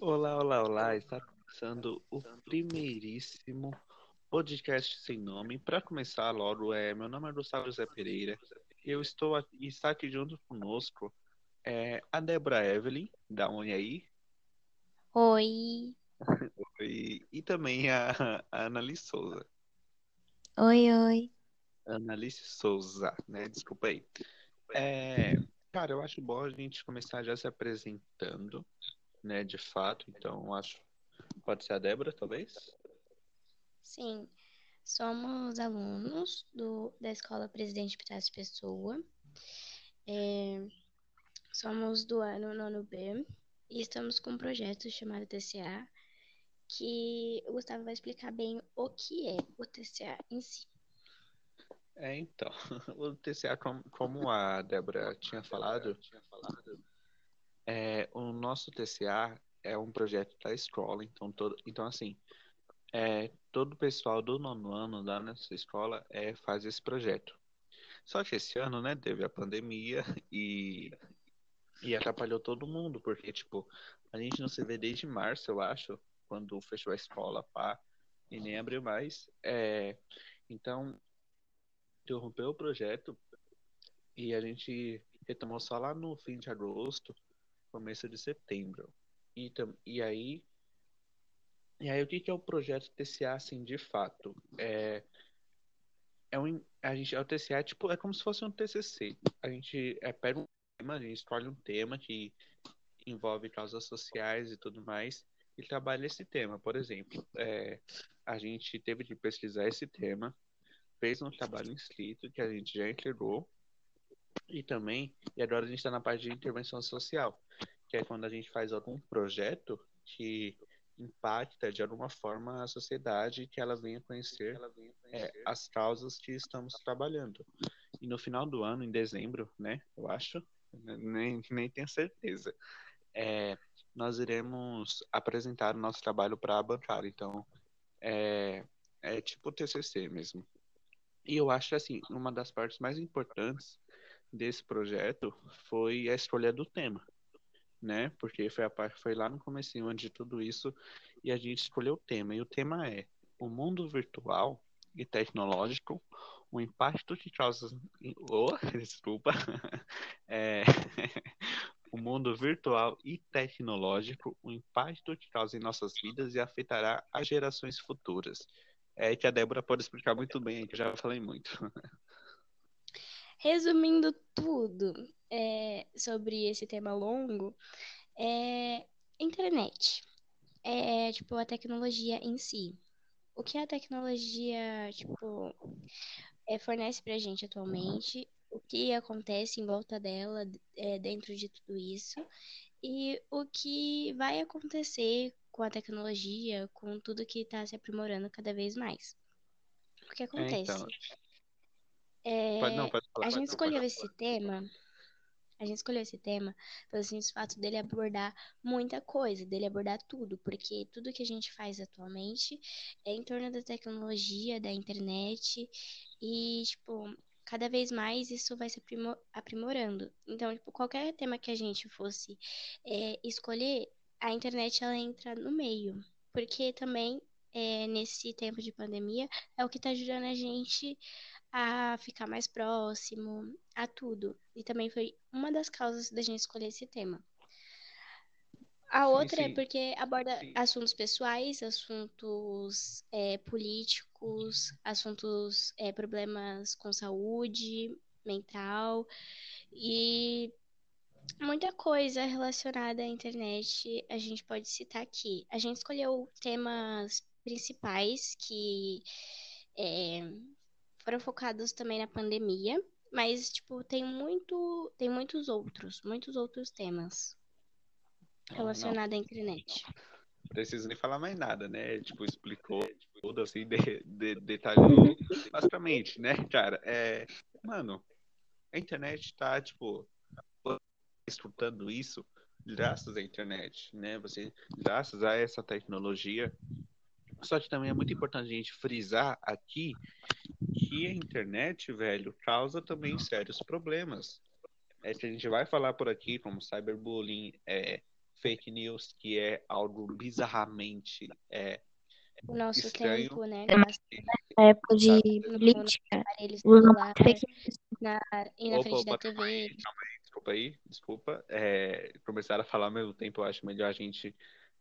Olá, olá, olá. Está começando o primeiríssimo podcast sem nome. Para começar logo, é, meu nome é Gustavo José Pereira. Eu estou aqui, está aqui junto conosco é, a Débora Evelyn, da Oi aí. Oi. Oi. E também a, a Annalise Souza. Oi, oi. Annalise Souza, né? Desculpa aí. É, cara, eu acho bom a gente começar já se apresentando, né? De fato. Então, acho. Pode ser a Débora, talvez? Sim, somos alunos do, da Escola Presidente Pitácio Pessoa. É, somos do ano nono B e estamos com um projeto chamado TCA, que o Gustavo vai explicar bem o que é o TCA em si. É, então, o TCA, como, como a Débora tinha falado, é, o nosso TCA é um projeto da escola, então, todo, então assim, é, todo o pessoal do nono ano da nossa escola é, faz esse projeto. Só que esse ano, né, teve a pandemia e, e atrapalhou todo mundo, porque, tipo, a gente não se vê desde março, eu acho, quando fechou a escola, pá, e nem abriu mais. É, então, interrompeu o projeto e a gente retomou só lá no fim de agosto, começo de setembro. E, e aí e aí o que, que é o projeto TCA assim de fato? É, é um, a gente, é o TCA é, tipo, é como se fosse um TCC. A gente é, pega um tema, a gente escolhe um tema que envolve causas sociais e tudo mais e trabalha esse tema. Por exemplo, é, a gente teve de pesquisar esse tema fez um trabalho inscrito que a gente já entregou. E também, e agora a gente está na parte de intervenção social, que é quando a gente faz algum projeto que impacta de alguma forma a sociedade que ela venha conhecer, ela venha conhecer é, as causas que estamos trabalhando. E no final do ano, em dezembro, né, eu acho, nem, nem tenho certeza, é, nós iremos apresentar o nosso trabalho para a bancada. Então, é, é tipo TCC mesmo. E eu acho assim, uma das partes mais importantes desse projeto foi a escolha do tema, né? Porque foi a parte foi lá no comecinho onde tudo isso e a gente escolheu o tema. E o tema é o mundo virtual e tecnológico, o impacto que causa oh, desculpa. é, o mundo virtual e tecnológico, o impacto que causa em nossas vidas e afetará as gerações futuras. É que a Débora pode explicar muito bem, que eu já falei muito. Resumindo tudo é, sobre esse tema longo, é internet. É tipo a tecnologia em si. O que a tecnologia, tipo, é, fornece pra gente atualmente, o que acontece em volta dela, é, dentro de tudo isso, e o que vai acontecer com a tecnologia, com tudo que está se aprimorando cada vez mais. O que acontece? É, então... é, pode, não, pode falar, a gente escolheu esse tema. A gente escolheu esse tema pelo simples fato dele abordar muita coisa, dele abordar tudo, porque tudo que a gente faz atualmente é em torno da tecnologia, da internet, e, tipo, cada vez mais isso vai se aprimorando. Então, tipo, qualquer tema que a gente fosse é, escolher, a internet ela entra no meio, porque também é, nesse tempo de pandemia é o que está ajudando a gente a ficar mais próximo a tudo. E também foi uma das causas da gente escolher esse tema. A outra sim, sim. é porque aborda sim. assuntos pessoais, assuntos é, políticos, assuntos, é, problemas com saúde mental e muita coisa relacionada à internet a gente pode citar aqui. A gente escolheu temas principais que é, foram focados também na pandemia, mas tipo tem muito, tem muitos outros, muitos outros temas relacionados à internet. Não preciso nem falar mais nada, né? Tipo, explicou tudo assim, de, de, detalhou basicamente, né, cara? É, mano, a internet tá, tipo, escutando isso graças à internet, né? Você, graças a essa tecnologia. Só que também é muito importante a gente frisar aqui que a internet, velho, causa também sérios problemas. É que a gente vai falar por aqui, como cyberbullying, é, fake news, que é algo bizarramente é, O nosso estranho. tempo, né? Na época de política, news. na, e na Opa, frente da opa, aí, TV. calma aí, desculpa aí, desculpa. É, começaram a falar ao mesmo tempo, eu acho melhor a gente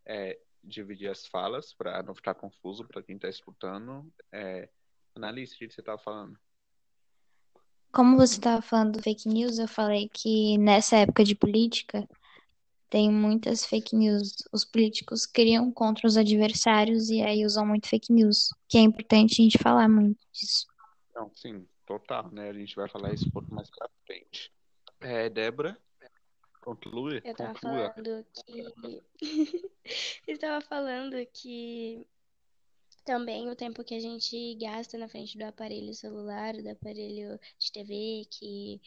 é, dividir as falas para não ficar confuso para quem está escutando. É, Analise, o que você estava falando? Como você estava falando do fake news, eu falei que nessa época de política tem muitas fake news. Os políticos criam contra os adversários e aí usam muito fake news, que é importante a gente falar muito disso. Não, sim, total, né? A gente vai falar isso um pouco mais pra frente. É, Débora, conclui, Eu tava conclua. falando que. Eu tava falando que também o tempo que a gente gasta na frente do aparelho celular, do aparelho de TV, que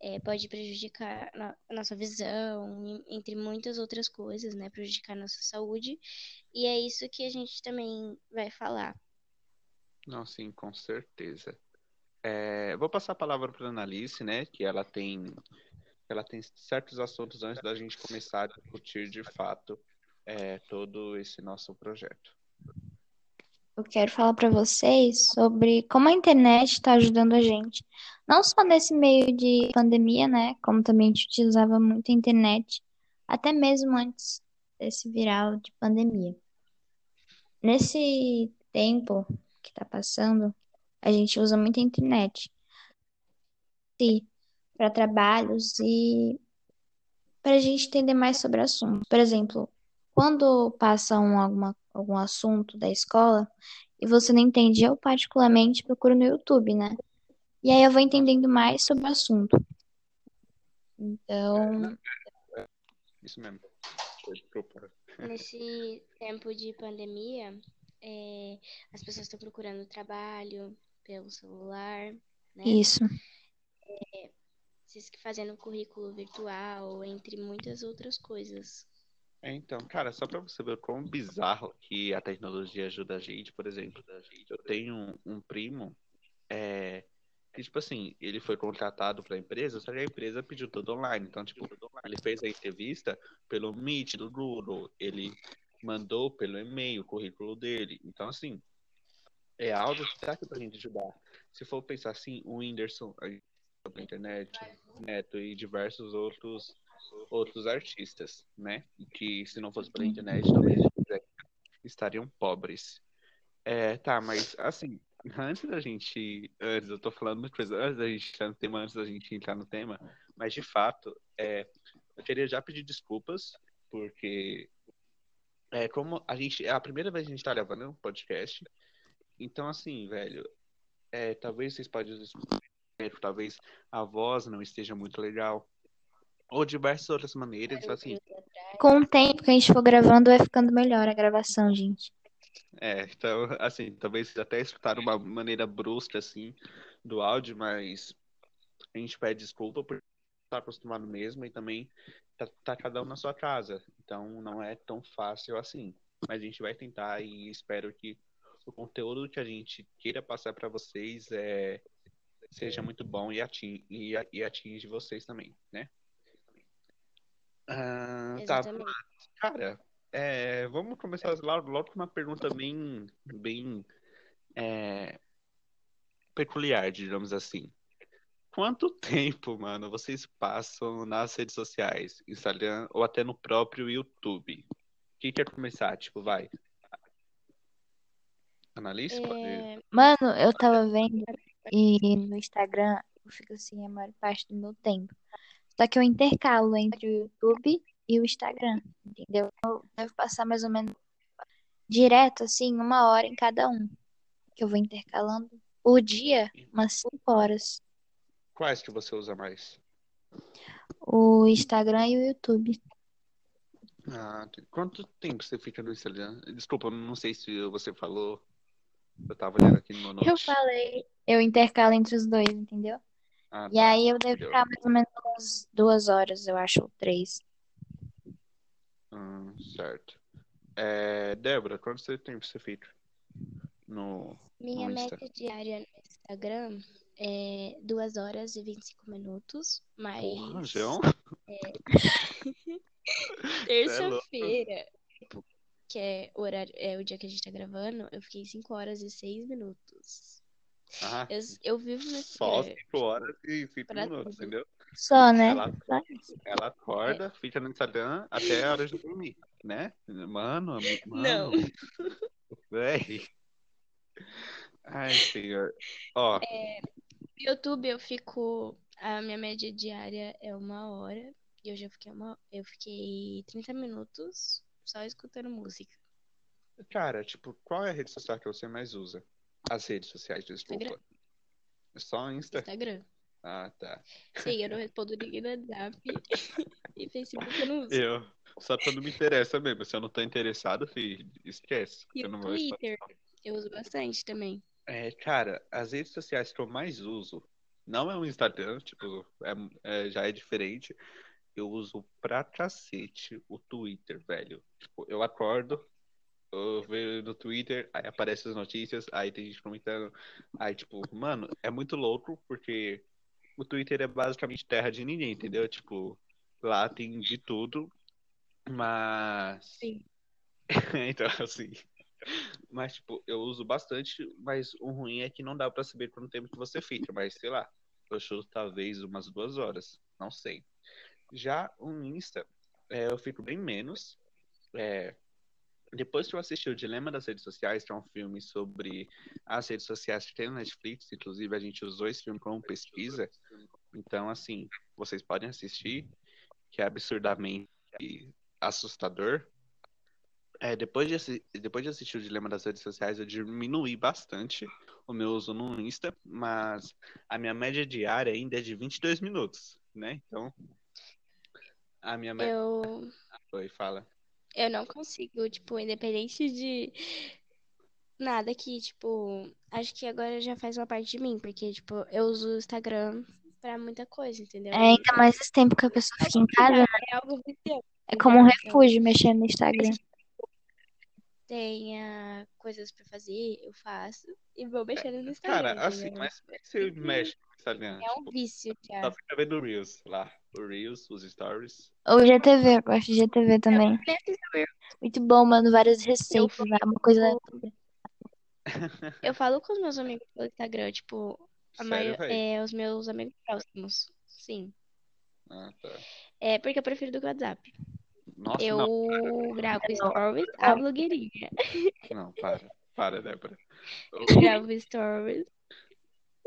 é, pode prejudicar a nossa visão, entre muitas outras coisas, né? Prejudicar a nossa saúde. E é isso que a gente também vai falar. Não, sim, com certeza. É, vou passar a palavra para a Analice, né? Que ela tem, ela tem certos assuntos antes da gente começar a discutir de fato é, todo esse nosso projeto. Eu quero falar para vocês sobre como a internet está ajudando a gente. Não só nesse meio de pandemia, né? Como também a gente utilizava muito a internet, até mesmo antes desse viral de pandemia. Nesse tempo que está passando, a gente usa muito a internet para trabalhos e para a gente entender mais sobre o assunto. Por exemplo, quando passa um, alguma, algum assunto da escola e você não entende, eu particularmente procuro no YouTube, né? E aí eu vou entendendo mais sobre o assunto. Então, Isso mesmo. Nesse tempo de pandemia, é, as pessoas estão procurando trabalho pelo celular, né? isso. Se fazendo currículo virtual, entre muitas outras coisas. É, então, cara, só para você ver o quão bizarro que a tecnologia ajuda a gente, por exemplo, eu tenho um, um primo é, que, tipo assim, ele foi contratado para a empresa, só que a empresa pediu tudo online. Então, tipo, ele fez a entrevista pelo Meet do Google, ele mandou pelo e-mail o currículo dele. Então, assim, é algo que tá aqui pra gente ajudar. Se for pensar assim, o Whindersson, a internet, Neto e diversos outros outros artistas, né? Que se não fosse pela internet, talvez estariam pobres. É, tá, mas assim, antes da gente. Antes, eu tô falando muita coisa, antes da gente entrar no tema, antes da gente entrar no tema, mas de fato, é, eu queria já pedir desculpas, porque é como a gente. É a primeira vez que a gente tá gravando um podcast. Então, assim, velho, é, talvez vocês possam talvez a voz não esteja muito legal. Ou diversas outras maneiras, assim. Com o tempo que a gente for gravando, vai ficando melhor a gravação, gente. É, então, assim, talvez vocês até escutaram uma maneira brusca, assim, do áudio, mas a gente pede desculpa por estar acostumado mesmo e também tá, tá cada um na sua casa. Então, não é tão fácil assim. Mas a gente vai tentar e espero que o conteúdo que a gente queira passar para vocês é, seja muito bom e atinge, e atinge vocês também, né? Ah, tá, cara, é, vamos começar logo, logo com uma pergunta bem, bem é, peculiar, digamos assim. Quanto tempo, mano, vocês passam nas redes sociais, Instagram ou até no próprio YouTube? Quem quer começar? Tipo, vai. Analise? Pode... É, Mano, eu tava vendo e no Instagram eu fico assim a maior parte do meu tempo. Só que eu intercalo entre o YouTube e o Instagram, entendeu? Eu devo passar mais ou menos direto, assim, uma hora em cada um. Que eu vou intercalando por dia, umas cinco horas. Quais que você usa mais? O Instagram e o YouTube. Ah, quanto tempo você fica no Instagram? Desculpa, não sei se você falou. Eu tava olhando aqui no meu note. Eu falei, eu intercalo entre os dois, entendeu? Ah, E tá. aí eu devo ficar mais ou menos umas duas horas, eu acho, ou três. Hum, certo. É, Débora, quanto você tempo você fica no, minha no meta diária no Instagram é 2 horas e 25 minutos, Porra, mas João? Terça-feira, tipo, que é o horário, é o dia que a gente tá gravando, eu fiquei 5 horas e 6 minutos. Ah, Eu, eu vivo nesse só lugar, 5 horas e 5 pra minutos, tudo. entendeu? Só, né? Ela, ela acorda, fica no Instagram até a hora de dormir, né? Mano, ami- Não. mano, véi. Ai, senhor. Ó, No YouTube eu fico. A minha média diária é uma hora. E eu já fiquei uma. Eu fiquei 30 minutos só escutando música. cara, tipo, qual é a rede social que você mais usa? As redes sociais, desculpa. Instagram. Só Insta? Instagram. Ah, tá. Sim, eu não respondo ninguém no WhatsApp. e Facebook eu não uso. Eu. Só quando me interessa mesmo. Se eu não tô interessado, filho, esquece. E Eu o. Twitter eu uso bastante também. É, cara, as redes sociais que eu mais uso não é o Instagram, tipo, é- é- já é diferente. Eu uso pra cacete o Twitter, velho. Tipo, eu acordo, eu vejo no Twitter, aí aparecem as notícias, aí tem gente comentando. Aí, tipo, mano, é muito louco porque o Twitter é basicamente terra de ninguém, entendeu? Tipo, lá tem de tudo, mas. Sim. Então, assim. Mas, tipo, eu uso bastante, mas o ruim é que não dá pra saber quanto tempo que você fica, mas sei lá, eu chuto talvez umas duas horas, não sei. Já o Insta, é, eu fico bem menos. É, depois que eu assisti o Dilema das Redes Sociais, que é um filme sobre as redes sociais que tem no Netflix, inclusive a gente usou esse filme como pesquisa, então, assim, vocês podem assistir, que é absurdamente assustador. É, depois, de, depois de assistir o Dilema das Redes Sociais, eu diminuí bastante o meu uso no Insta, mas a minha média diária ainda é de 22 minutos, né? Então, a minha média... Eu, Oi, fala. Eu não consigo, tipo, independente de nada que, tipo, acho que agora já faz uma parte de mim, porque, tipo, eu uso o Instagram pra muita coisa, entendeu? É ainda mais esse tempo que a pessoa fica em casa, né? É algo. É como um refúgio mexer no Instagram. Tenha coisas pra fazer, eu faço e vou mexendo no Instagram, Cara, assim, mas como é que você mexe no Instagram? É um Tipo, vício já. só fica vendo o Reels lá. O Reels, os Stories. Ou GTV, eu gosto de GTV também. Muito bom, mano. Várias receitas, né? Uma coisa. Eu falo com os meus amigos pelo Instagram, tipo, a Sério, maior, é, os meus amigos próximos. Sim. Ah, tá. É porque eu prefiro do que o WhatsApp. Nossa, Eu não, gravo stories, a blogueirinha. não, para. Para, Débora. Eu gravo stories.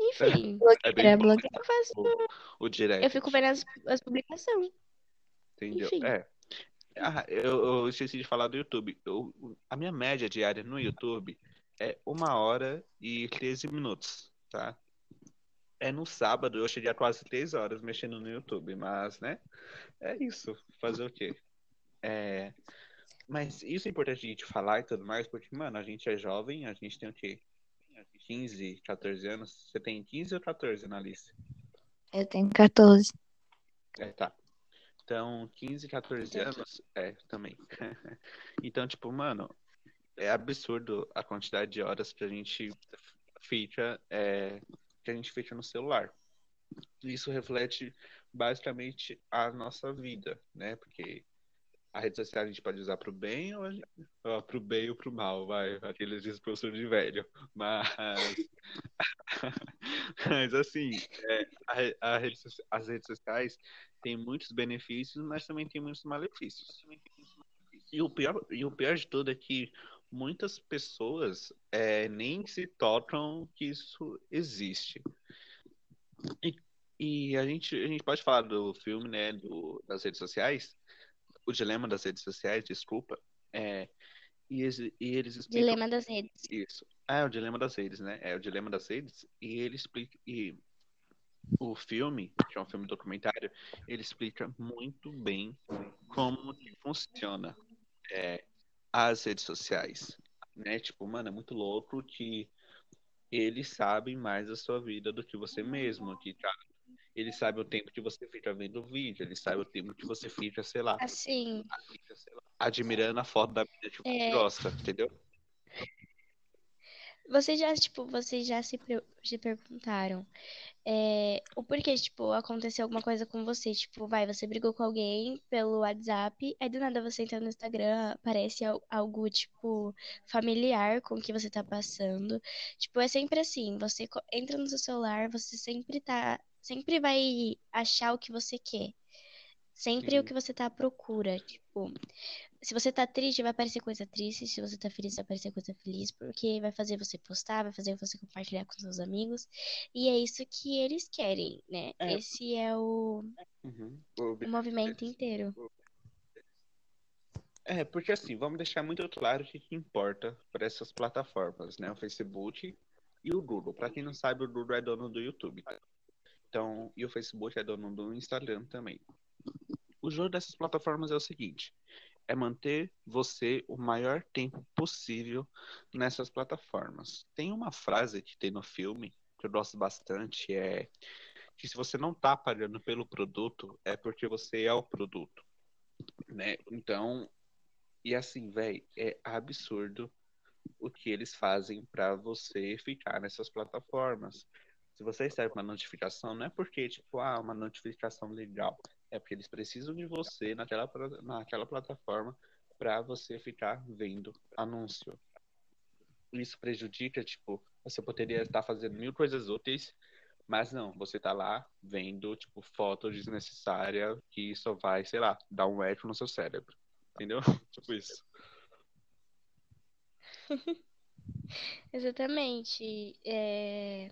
Enfim, É bem Blogueira, blogueira. eu faço. o direct. Eu fico vendo as, as publicações. Entendeu? Enfim. É. Ah, eu, eu esqueci de falar do YouTube. Eu, a minha média diária no YouTube é uma hora e 13 minutos, tá? É no sábado, eu cheguei a quase 3 horas mexendo no YouTube, mas, né? É isso. Fazer o quê? É, mas isso é importante a gente falar e tudo mais, porque, mano, a gente é jovem, a gente tem o quê? 15, 14 anos. Você tem 15 ou 14, Analice? Eu tenho 14. É, tá. Então, 15, 14 anos, é, também. Então, tipo, mano, é absurdo a quantidade de horas que a gente fica, é, que a gente fica no celular. Isso reflete basicamente a nossa vida, né? Porque a rede social a gente pode usar pro bem ou, gente- ó, pro bem ou pro mal, vai, aqueles discursos de velho. Mas, mas assim, é, a a rede as redes sociais têm muitos benefícios, mas também tem muitos malefícios. E o pior, e o pior de tudo é que muitas pessoas é, nem se tocam que isso existe. E, e a gente, a gente pode falar do filme, né, do, das redes sociais, o dilema das redes sociais, desculpa, é, e, eles, e eles explicam Dilema das redes. isso. Ah, é o dilema das redes, né? É o dilema das redes. E ele explica. E o filme, que é um filme documentário, ele explica muito bem como que funciona é, as redes sociais. Né? Tipo, mano, é muito louco que eles sabem mais da sua vida do que você mesmo. Que, cara, eles sabem o tempo que você fica vendo o vídeo, eles sabem o tempo que você fica, sei lá, Assim, admirando a foto da vida que você É. gosta, entendeu? vocês já, tipo, vocês já se, se perguntaram é, o porquê, tipo, aconteceu alguma coisa com você. Tipo, vai, você brigou com alguém pelo WhatsApp, aí do nada você entra no Instagram, aparece al- algo, tipo, familiar com o que você tá passando. Tipo, é sempre assim, você entra no seu celular, você sempre tá, sempre vai achar o que você quer. Sempre o Sim. que você tá à procura, tipo, se você tá triste, vai aparecer coisa triste, se você tá feliz, vai aparecer coisa feliz, porque vai fazer você postar, vai fazer você compartilhar com seus amigos, e é isso que eles querem, né? É. Esse é o, Uhum. O o movimento inteiro. É, porque assim, vamos deixar muito claro o que que importa para essas plataformas, né? O Facebook e o Google. Para quem não sabe, o Google é dono do YouTube. Então, e o Facebook é dono do Instagram também. O jogo dessas plataformas é o seguinte: é manter você o maior tempo possível nessas plataformas. Tem uma frase que tem no filme que eu gosto bastante, é que se você não tá pagando pelo produto, é porque você é o produto, né? Então, e assim, velho, é absurdo o que eles fazem para você ficar nessas plataformas. Se você recebe uma notificação, não é porque, tipo, ah, uma notificação legal. É porque eles precisam de você naquela, naquela plataforma para você ficar vendo anúncio. Isso prejudica, tipo, você poderia estar fazendo mil coisas úteis, mas não, você tá lá vendo, tipo, foto desnecessária que só vai, sei lá, dar um eco no seu cérebro. Entendeu? Tipo isso. Exatamente. É,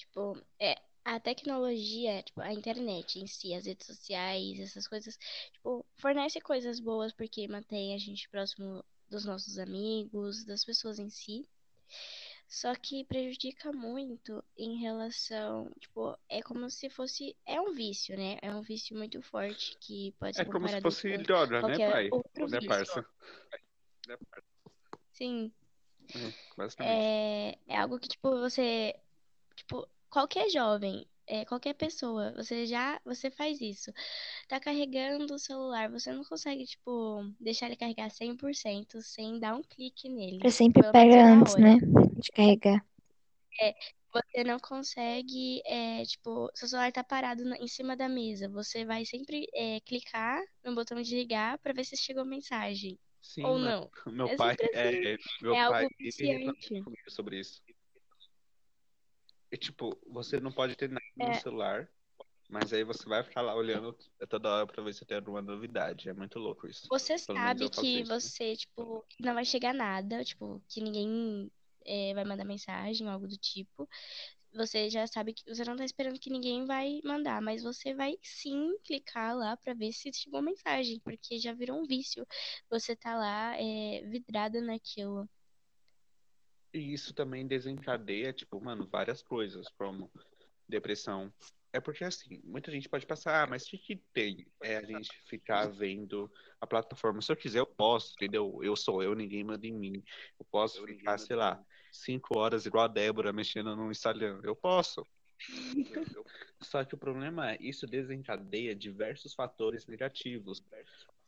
tipo, é, a tecnologia, tipo, a internet em si, as redes sociais, essas coisas, tipo, fornece coisas boas porque mantém a gente próximo dos nossos amigos, das pessoas em si. Só que prejudica muito em relação, tipo, é como se fosse, é um vício, né? É um vício muito forte que pode É ser como se fosse com droga, né, pai? outro Né, parça? Sim. É, basicamente. É, é algo que, tipo, você, tipo, qualquer jovem, é, qualquer pessoa, você já, você faz isso. Tá carregando o celular, você não consegue, tipo, deixar ele carregar 100% sem dar um clique nele. Você sempre pega antes, né? De carregar. Você não consegue, é, tipo, seu celular tá parado na- em cima da mesa. Você vai sempre, é, clicar no botão de ligar pra ver se chegou mensagem. Sim, Ou não. Meu É pai, sempre assim. é, meu É pai, algo ele sobre isso. E, tipo, você não pode ter nada no É, celular, mas aí você vai ficar lá olhando toda hora pra ver se tem alguma novidade. É muito louco isso. Você Pelo sabe que isso. você, tipo, não vai chegar nada, tipo, que ninguém é, vai mandar mensagem ou algo do tipo. Você já sabe que você não tá esperando que ninguém vai mandar, mas você vai sim clicar lá pra ver se chegou mensagem, porque já virou um vício. Você tá lá é, vidrada naquilo. E isso também desencadeia, tipo, mano, várias coisas, como depressão. É porque, assim, muita gente pode pensar, ah, mas o que que tem? É a gente ficar vendo a plataforma. Se eu quiser, eu posso, entendeu? Eu sou eu, ninguém manda em mim. Eu posso ficar, sei lá, cinco horas igual a Débora mexendo no Instagram. Eu posso. Só que o problema é, isso desencadeia diversos fatores negativos,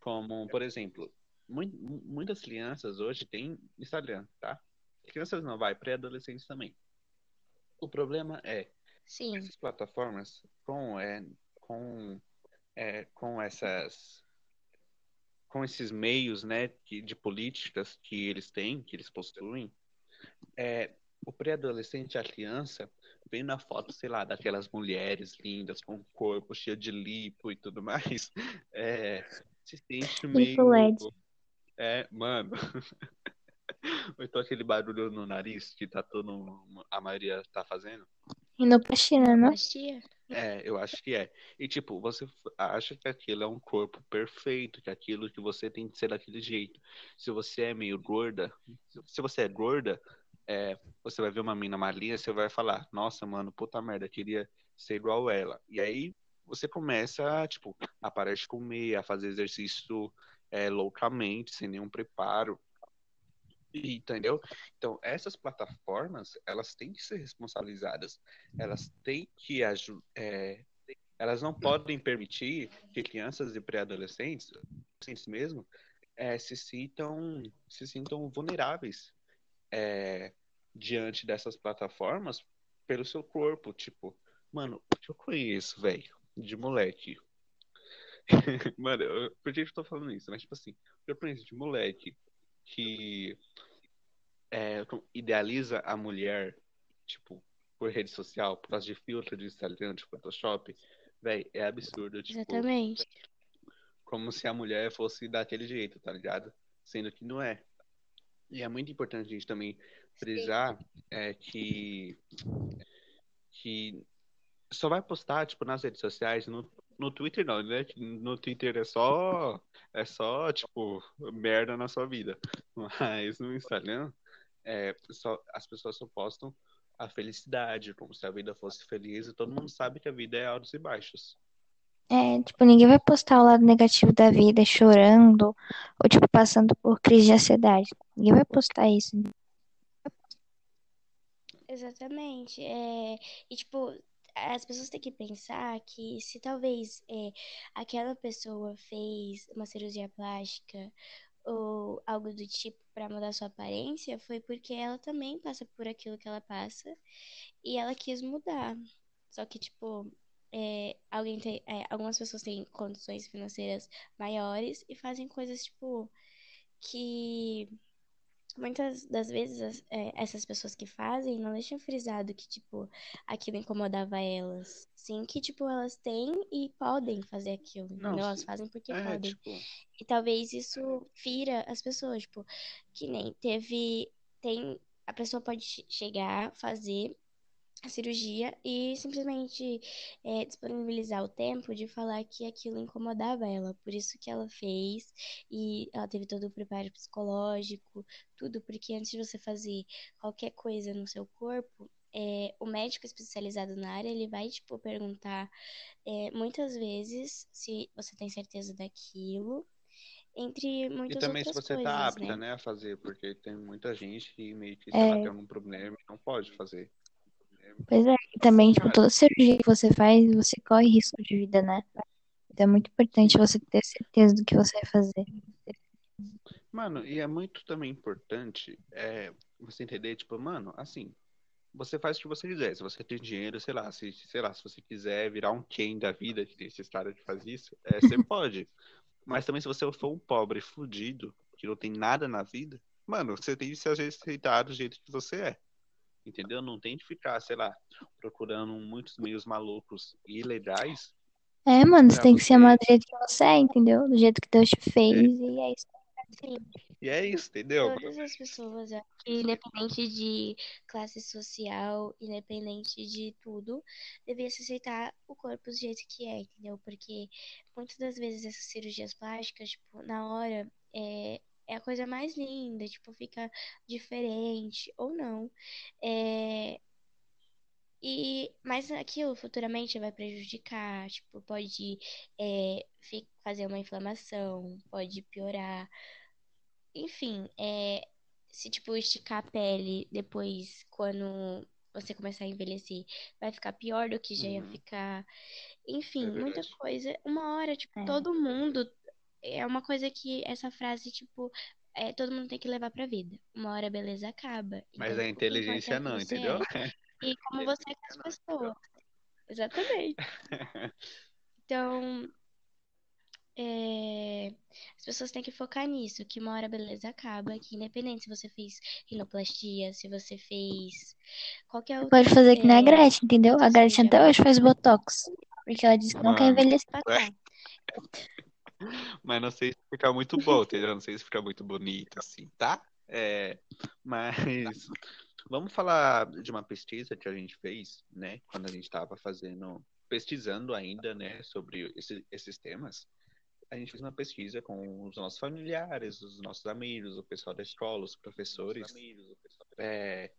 como, por exemplo, mui- muitas crianças hoje têm Instagram, tá? Crianças não, vai, pré-adolescentes também. O problema é, Sim, essas plataformas, com, é, com, é, com essas com esses meios, né, que- de políticas que eles têm, que eles possuem, é, o pré-adolescente, a criança, vendo a foto, sei lá, daquelas mulheres lindas, com corpo cheio de lipo e tudo mais, é, se sente meio... É, mano. Ou então aquele barulho no nariz que tá todo, a maioria tá fazendo. Rinoplastina, não? Plastia? É, eu acho que é. E tipo, você acha que aquilo é um corpo perfeito, que aquilo que você tem que ser daquele jeito. Se você é meio gorda, se você é gorda, é, você vai ver uma mina malinha, você vai falar, nossa, mano, puta merda, queria ser igual ela. E aí você começa, tipo, a parar de comer, a fazer exercício é, loucamente, sem nenhum preparo. Entendeu? Então, essas plataformas, elas têm que ser responsabilizadas. Elas têm que aju- é, elas não podem permitir que crianças e pré-adolescentes, adolescentes mesmo, é, se sintam se sintam vulneráveis é, diante dessas plataformas pelo seu corpo, tipo, Mano, eu conheço, velho, de moleque. Mano, eu, por que eu tô falando isso? Mas, tipo assim, eu conheço de moleque que é, idealiza a mulher, tipo, por rede social, por causa de filtro de Instagram, de Photoshop, velho, é absurdo. Tipo, Exatamente. como se a mulher fosse daquele jeito, tá ligado? Sendo que não é. E é muito importante a gente também frisar é, que, que só vai postar, tipo, nas redes sociais, no, no Twitter não, né? No Twitter é só, é só, tipo, merda na sua vida. Mas no Instagram, é, só, as pessoas só postam a felicidade, como se a vida fosse feliz, e todo mundo sabe que a vida é altos e baixos. É, tipo, ninguém vai postar o lado negativo da vida, chorando, ou, tipo, passando por crise de ansiedade. Ninguém vai postar isso. Exatamente. É, e, tipo, as pessoas têm que pensar que se talvez é, aquela pessoa fez uma cirurgia plástica ou algo do tipo para mudar sua aparência, foi porque ela também passa por aquilo que ela passa e ela quis mudar. Só que, tipo, é, alguém tem, é, algumas pessoas têm condições financeiras maiores e fazem coisas, tipo, que muitas das vezes é, essas pessoas que fazem não deixam frisado que, tipo, aquilo incomodava elas. Sim, que, tipo, elas têm e podem fazer aquilo, Não, entendeu? Elas fazem porque É, podem. tipo, E talvez isso fira as pessoas, tipo, que nem teve, tem, a pessoa pode che- chegar, fazer a cirurgia e simplesmente é, disponibilizar o tempo de falar que aquilo incomodava ela, por isso que ela fez e ela teve todo o preparo psicológico, tudo, porque antes de você fazer qualquer coisa no seu corpo, é, o médico especializado na área, ele vai, tipo, perguntar é, muitas vezes se você tem certeza daquilo, entre E muitas também se outras você tá coisas, apta, né? né, a fazer, porque tem muita gente que meio que, É, tem algum problema e não pode fazer. Pois é. E também, tipo, toda cirurgia que você faz, você corre risco de vida, né? Então é muito importante você ter certeza do que você vai fazer. Mano, e é muito também importante é, você entender, tipo, mano, assim, você faz o que você quiser. Se você tem dinheiro, sei lá, se, sei lá, se você quiser virar um Ken da vida, que tem esses caras que faz isso, é, você pode. Mas também se você for um pobre fudido, que não tem nada na vida, mano, você tem que se aceitar do jeito que você é. Entendeu? Não tem que ficar, sei lá, procurando muitos meios malucos e ilegais É, mano, você tem que se amar você. do jeito que você é, entendeu? Do jeito que Deus te fez, É, e é isso. E é isso, entendeu? Todas as pessoas, independente de classe social, independente de tudo, devia se aceitar o corpo do jeito que é, entendeu? Porque muitas das vezes essas cirurgias plásticas, tipo, na hora, é, é a coisa mais linda, tipo, fica diferente ou não. É, e, mas aquilo futuramente vai prejudicar, tipo, pode é, fazer uma inflamação, pode piorar. Enfim, é, se tipo esticar a pele depois, quando você começar a envelhecer, vai ficar pior do que já ia Uhum, ficar. é Enfim, muita verdade. coisa. Uma hora, tipo, É. todo mundo. É uma coisa que essa frase, tipo, é, todo mundo tem que levar pra vida. Uma hora a beleza acaba. Mas Então, a é inteligência que não, entendeu? é e como você é com as pessoas. Exatamente. Então, é, as pessoas têm que focar nisso, que uma hora a beleza acaba, que independente se você fez rinoplastia, se você fez qualquer Você pode outra, fazer que nem a é, Gretchen, entendeu? outra A Gretchen até hoje faz botox. Porque ela disse que não quer envelhecer. mas não sei se fica muito bom, entendeu? Não sei se fica muito bonito assim, tá? É, mas vamos falar de uma pesquisa que a gente fez, né? Quando a gente estava fazendo, pesquisando ainda, né, sobre esse- esses temas. A gente fez uma pesquisa com os nossos familiares, os nossos amigos, o pessoal da escola, os professores. É,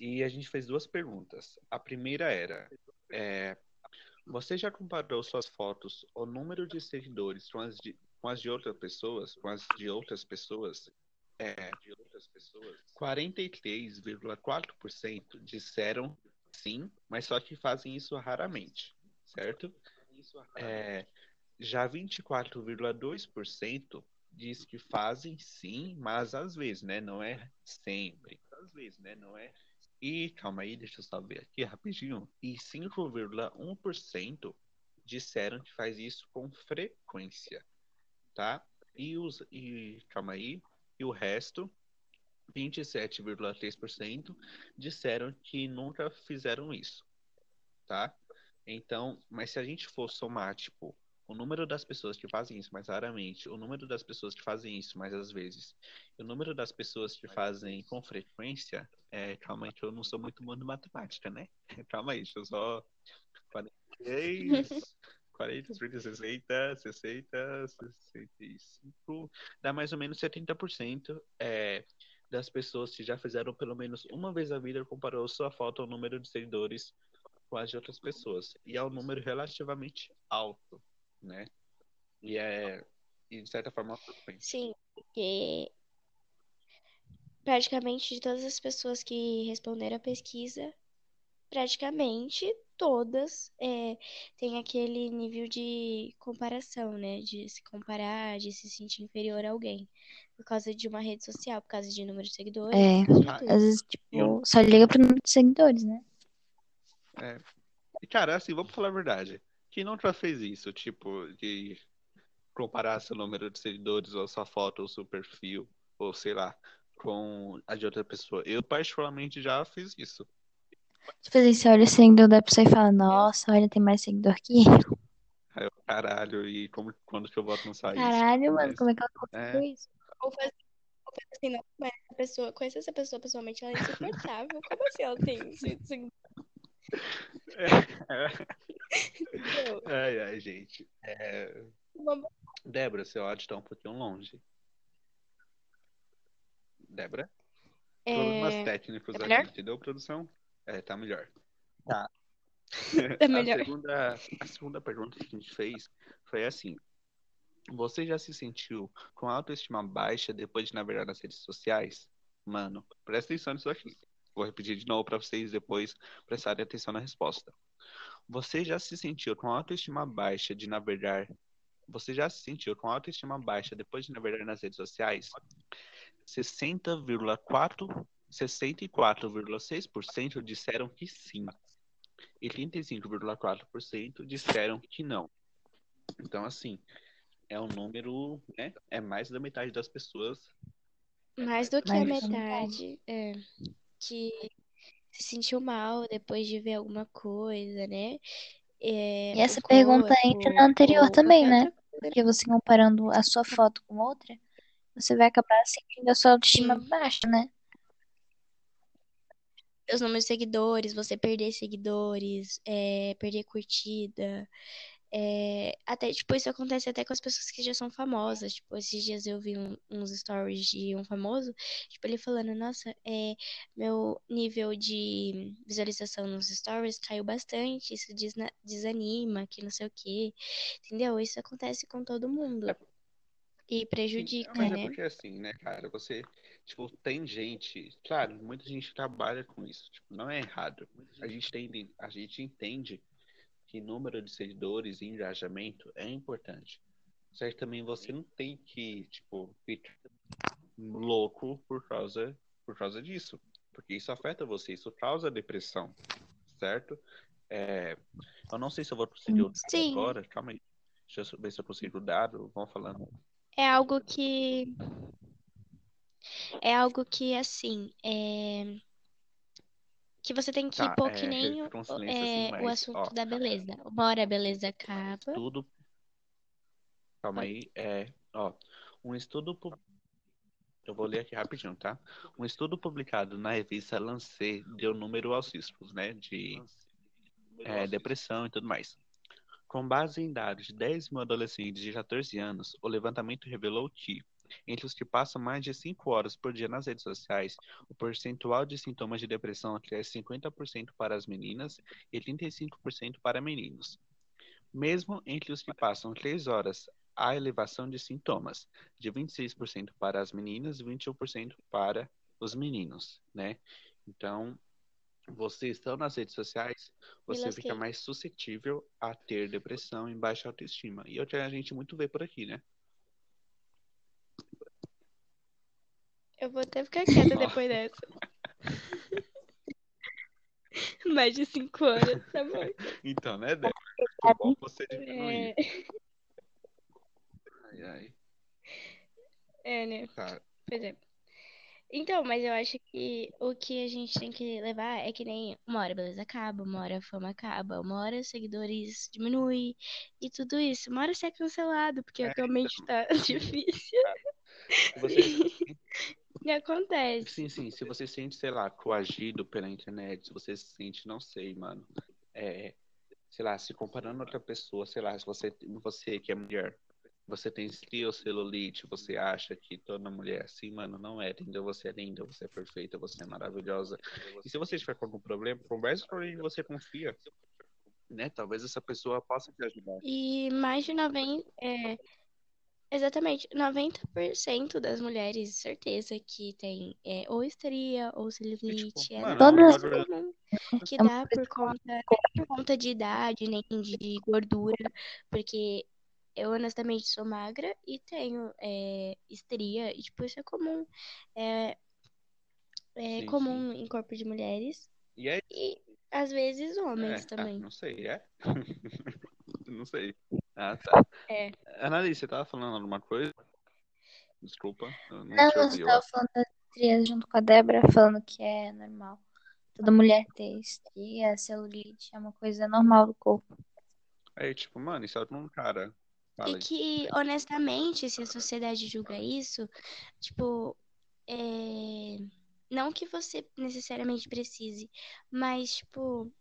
e a gente fez duas perguntas. A primeira era: é, você já comparou suas fotos, o número de seguidores com as de, com as de outras pessoas, com as de outras pessoas? É, 43,4% disseram sim, mas só que fazem isso raramente, certo? É, já 24,2% diz que fazem sim, mas às vezes, né? Não é sempre. Às vezes, né? Não é E calma aí, deixa eu só ver aqui rapidinho. E 5,1% disseram que faz isso com frequência, tá? E os e calma aí, e o resto 27,3% disseram que nunca fizeram isso, tá? Então, mas se a gente for somar, tipo, o número das pessoas que fazem isso mais raramente, o número das pessoas que fazem isso mais às vezes, o número das pessoas que fazem com frequência, é, calma aí que eu não sou muito bom de matemática, né? Calma aí, deixa eu só 46, 40, 30, 60, 60, 65, dá mais ou menos 70% é, das pessoas que já fizeram pelo menos uma vez a vida comparou sua foto ao número de seguidores com as de outras pessoas. E é um número relativamente alto, né? E é, e de certa forma, frequente. Sim, porque praticamente de todas as pessoas que responderam a pesquisa, praticamente todas é, têm aquele nível de comparação, né? De se comparar, de se sentir inferior a alguém. Por causa de uma rede social, por causa de número de seguidores, É. de. Às vezes, tipo, Eu- só liga pro número de seguidores, né? É. E, cara, assim, vamos falar a verdade. Quem não já fez isso? Tipo, de comparar seu número de seguidores, ou sua foto, ou seu perfil, ou sei lá, com a de outra pessoa. Eu, particularmente, já fiz isso. Tipo assim, você olha o seguidor da pessoa e fala, nossa, olha, tem mais seguidor que eu. Aí eu, caralho, e como, quando que eu vou alcançar isso? Caralho, mano, Mas, como é que ela é, conseguiu isso? Ou faz, ou faz assim, não, mas essa pessoa, conhecer essa pessoa pessoalmente, ela é insuportável. Como assim ela tem isso? Isso- Entendeu? Ai, ai, gente. É, Débora, seu áudio tá um pouquinho longe. Débora? Problemas É, técnicos tá aqui, melhor? entendeu, produção? É, tá melhor. Tá. A melhor. segunda, a segunda pergunta que a gente fez foi assim: Você já se sentiu com autoestima baixa depois de navegar nas redes sociais? Mano, presta atenção nisso aqui. Vou repetir de novo para vocês depois prestarem atenção na resposta. Você já se sentiu com autoestima baixa de navegar? Você já se sentiu com autoestima baixa depois de navegar nas redes sociais? 60,4 64,6% disseram que sim. E 35,4% disseram que não. Então, assim, é um número, né? É mais da metade das pessoas. Mais do que a Mais da metade é, que se sentiu mal depois de ver alguma coisa, né? É, E essa pergunta entra corpo na anterior ou também, né? coisa. Porque você comparando a sua foto com outra, você vai acabar sentindo a sua autoestima Sim. baixa, né? Os números de seguidores, você perder seguidores, é, perder curtida. É, até, tipo, isso acontece até com as pessoas que já são famosas. Tipo, esses dias eu vi um- uns stories de um famoso, tipo, ele falando, nossa, é, meu nível de visualização nos stories caiu bastante, isso desanima, que não sei o quê. Entendeu? Isso acontece com todo mundo. É, E prejudica, mas é né? porque assim, né, cara? Você, tipo, tem gente. Claro, muita gente trabalha com isso. Tipo, não é errado. A gente tem, a gente entende que número de seguidores e engajamento é importante. Que também você não tem que, tipo, ficar louco por causa, por causa disso. Porque isso afeta você, isso causa depressão, certo? É, eu não sei se eu vou conseguir o dado Sim. agora, calma aí. Deixa eu ver se eu consigo o dado, vão falando. É algo que é algo que assim, é que você tem que Tá, pôr que é, nem o, silêncio assim, é, o mas, assunto ó, da beleza. Uma hora a beleza acaba. tudo, calma aí, é, ó, um estudo, eu vou ler aqui rapidinho, tá? Um estudo publicado na revista Lancet deu número aos riscos, né, de é, depressão e tudo mais. Com base em dados de 10 mil adolescentes de 14 anos, o levantamento revelou que, entre os que passam mais de 5 horas por dia nas redes sociais, o percentual de sintomas de depressão cresce 50% para as meninas e 35% para meninos. Mesmo entre os que passam 3 horas, há elevação de sintomas, de 26% para as meninas e 21% para os meninos, né? Então, você estando nas redes sociais, você fica mais suscetível a ter depressão e baixa autoestima. E é o que a gente muito vê por aqui, né? Eu vou até ficar quieta depois dessa. Mais de cinco horas, tá bom. Então, né, Débora? Muito bom você diminuir. É, Ai, ai. é, né? Tá. Pois é. Então, mas eu acho que o que a gente tem que levar é que nem uma hora a beleza acaba, uma hora a fama acaba, uma hora os seguidores diminui e tudo isso. Uma hora você é cancelado, porque É, atualmente tá difícil. Se você, E acontece. sim, sim, se você se sente, sei lá, coagido pela internet, se você se sente, não sei, mano, é, sei lá, se comparando a outra pessoa, sei lá, se você, você que é mulher, você tem estria ou celulite, você acha que toda mulher é assim, mano, não é, entendeu? Você é linda, você é perfeita, você é maravilhosa. E se você estiver com algum problema, converse com alguém que você confia, né? Talvez essa pessoa possa te ajudar. E mais de 90, é, exatamente, 90% das mulheres, certeza que tem é, ou estria ou celulite, é mano, normal, Todas- é comum, que dá por conta, é por conta de idade, nem de gordura, porque eu honestamente sou magra e tenho é, estria, e tipo, isso é comum, é, é Sim, comum em corpo de mulheres E é e às vezes homens É, ah, também. não sei, é? não sei. Ah, tá. É. Annalise, você tava falando alguma coisa? Desculpa, eu não Não, eu ouvi. acho. falando das estrias junto com a Débora, falando que é normal. Toda mulher ter estria, celulite, é uma coisa normal do corpo. Aí, tipo, mano, isso é um cara. Fala E que, honestamente, se a sociedade julga isso, tipo, é... não que você necessariamente precise, mas, tipo,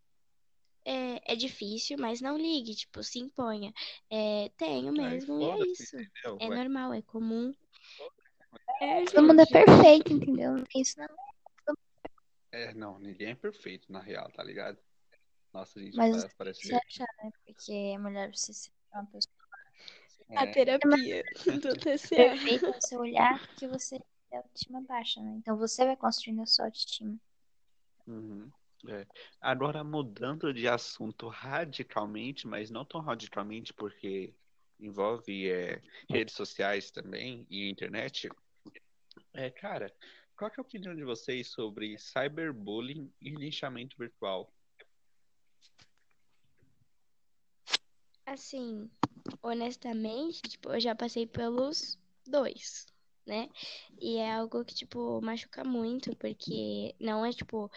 é, é difícil, mas não ligue, tipo, se imponha. É, tenho mesmo, e é isso. entendeu? É Ué, normal, é comum. É, Todo mundo é perfeito, entendeu? Não tem isso não. É, não, ninguém é perfeito, na real, tá ligado? Nossa, a gente Mas pa- parece você achar, né? Porque a mulher precisa ser uma pessoa A É, terapia do TCA. perfeita no seu olhar, porque você tem autoestima baixa, né? Então você vai construindo a sua autoestima. uhum, é. Agora, mudando de assunto radicalmente, mas não tão radicalmente, porque envolve é, redes sociais também e internet. É, cara, qual é a opinião de vocês sobre cyberbullying e lixamento virtual? Assim, honestamente, tipo, eu já passei pelos dois, né? E é algo que, tipo, machuca muito, porque não é, tipo,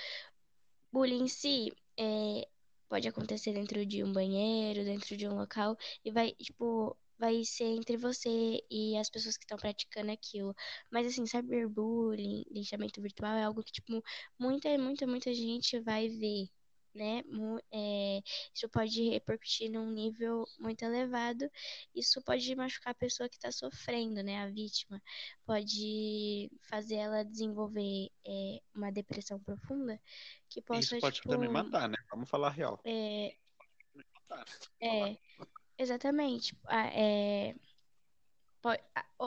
bullying em si, é, pode acontecer dentro de um banheiro, dentro de um local, e vai, tipo, vai ser entre você e as pessoas que estão praticando aquilo. Mas, assim, cyberbullying, linchamento virtual é algo que, tipo, muita, muita, muita gente vai ver. Né? É, isso pode repercutir num nível muito elevado. Isso pode machucar a pessoa que está sofrendo, né? A vítima. Pode fazer ela desenvolver é, uma depressão profunda que Isso possa, pode tipo, também matar, né? Vamos falar a real. é, é, exatamente. Ah, é, pode,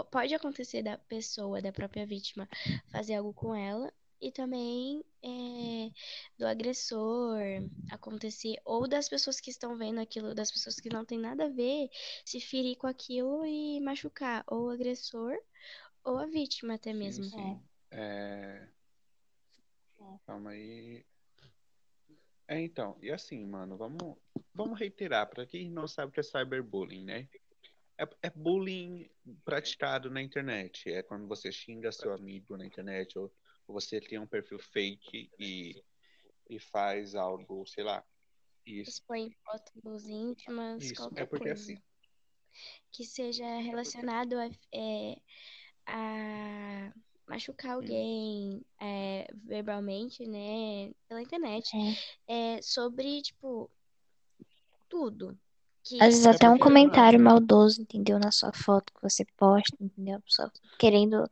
pode acontecer da pessoa, da própria vítima, fazer algo com ela. E também é, do agressor acontecer, ou das pessoas que estão vendo aquilo, das pessoas que não tem nada a ver, se ferir com aquilo e machucar, ou o agressor, ou a vítima até Sim, mesmo. sim. É... Calma aí. É, então, e assim, mano, vamos, vamos reiterar, para quem não sabe o que é cyberbullying, né? É, é bullying praticado na internet. É quando você xinga seu amigo na internet, ou você tem um perfil fake e, e faz algo, sei lá. Isso, Expõe fotos íntimas, isso. qualquer É porque coisa. assim, que seja relacionado a, é, a machucar Hum. alguém é, verbalmente, né, pela internet. É. É sobre, tipo, tudo. Que Às vezes É até um comentário maldoso, entendeu? Na sua foto que você posta, entendeu? A pessoa querendo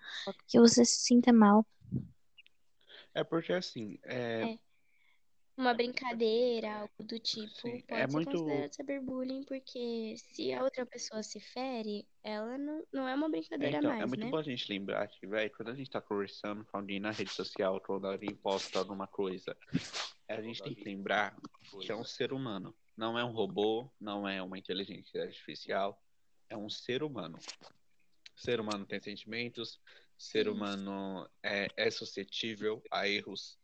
que você se sinta mal. É porque assim, é, É. uma brincadeira, algo do tipo, Sim, pode é ser muito- considerado cyberbullying, porque se a outra pessoa se fere, ela não, não é uma É, brincadeira então, mais, é muito né? bom a gente lembrar que, velho, quando a gente tá conversando com alguém na rede social, quando alguém posta alguma coisa, a gente tem que lembrar que é um ser humano. Não é um robô, não é uma inteligência artificial, é um ser humano. Ser humano tem sentimentos, ser humano é, é suscetível a erros.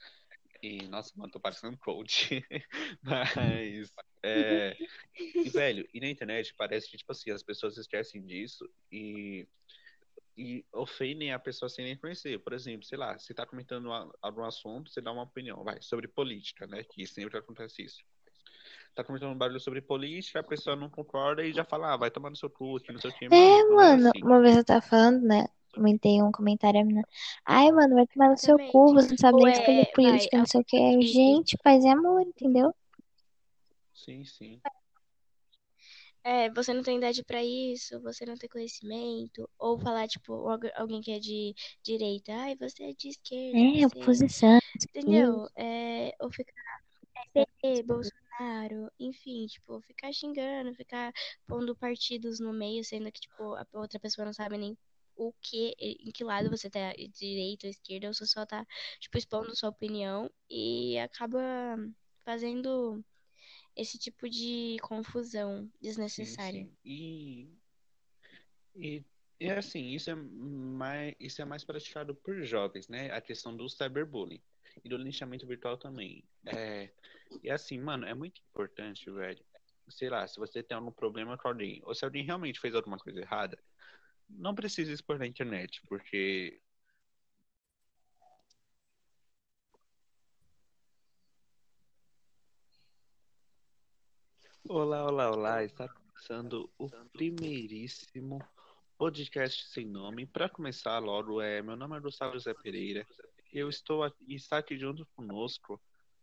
E, nossa, mano, tô parecendo um coach. Mas, é. E, velho, e na internet parece que, tipo assim, as pessoas esquecem disso e. E ofendem a pessoa sem nem conhecer. Por exemplo, sei lá, você tá comentando algum assunto, você dá uma opinião, vai, sobre política, né? Que sempre acontece isso tá comentando um barulho sobre política, a pessoa não concorda e já fala, ah, vai tomar no seu cu, que não sei o que. É, mano, assim. uma vez eu tava falando, né? Comentei um comentário, a menina, ai, mano, vai tomar no seu cu, você não sabe nem escolher política, não sei o que. Gente, paz e amor, entendeu? Sim, sim. É, você não tem idade para isso, você não tem conhecimento, ou falar, tipo, alguém que é de direita, ai, você é de esquerda. É, você... oposição. Entendeu? É, ou ficar PT, Bolsonaro, enfim, tipo, ficar xingando, ficar pondo partidos no meio, sendo que, tipo, a outra pessoa não sabe nem o que, em que lado você tá, direita ou esquerda, ou você só tá, tipo, expondo sua opinião e acaba fazendo esse tipo de confusão desnecessária. Sim, sim. E, e, e assim, isso é mais, isso é mais praticado por jovens, né? A questão do cyberbullying e do linchamento virtual também. É, e assim, mano, é muito importante, velho. Sei lá, se você tem algum problema com alguém, ou se alguém realmente fez alguma coisa errada, não precisa expor na internet, porque. Olá, olá, olá. Está começando o primeiríssimo podcast sem nome. Para começar logo, é, meu nome é Gustavo José Pereira. Eu estou aqui, está aqui junto conosco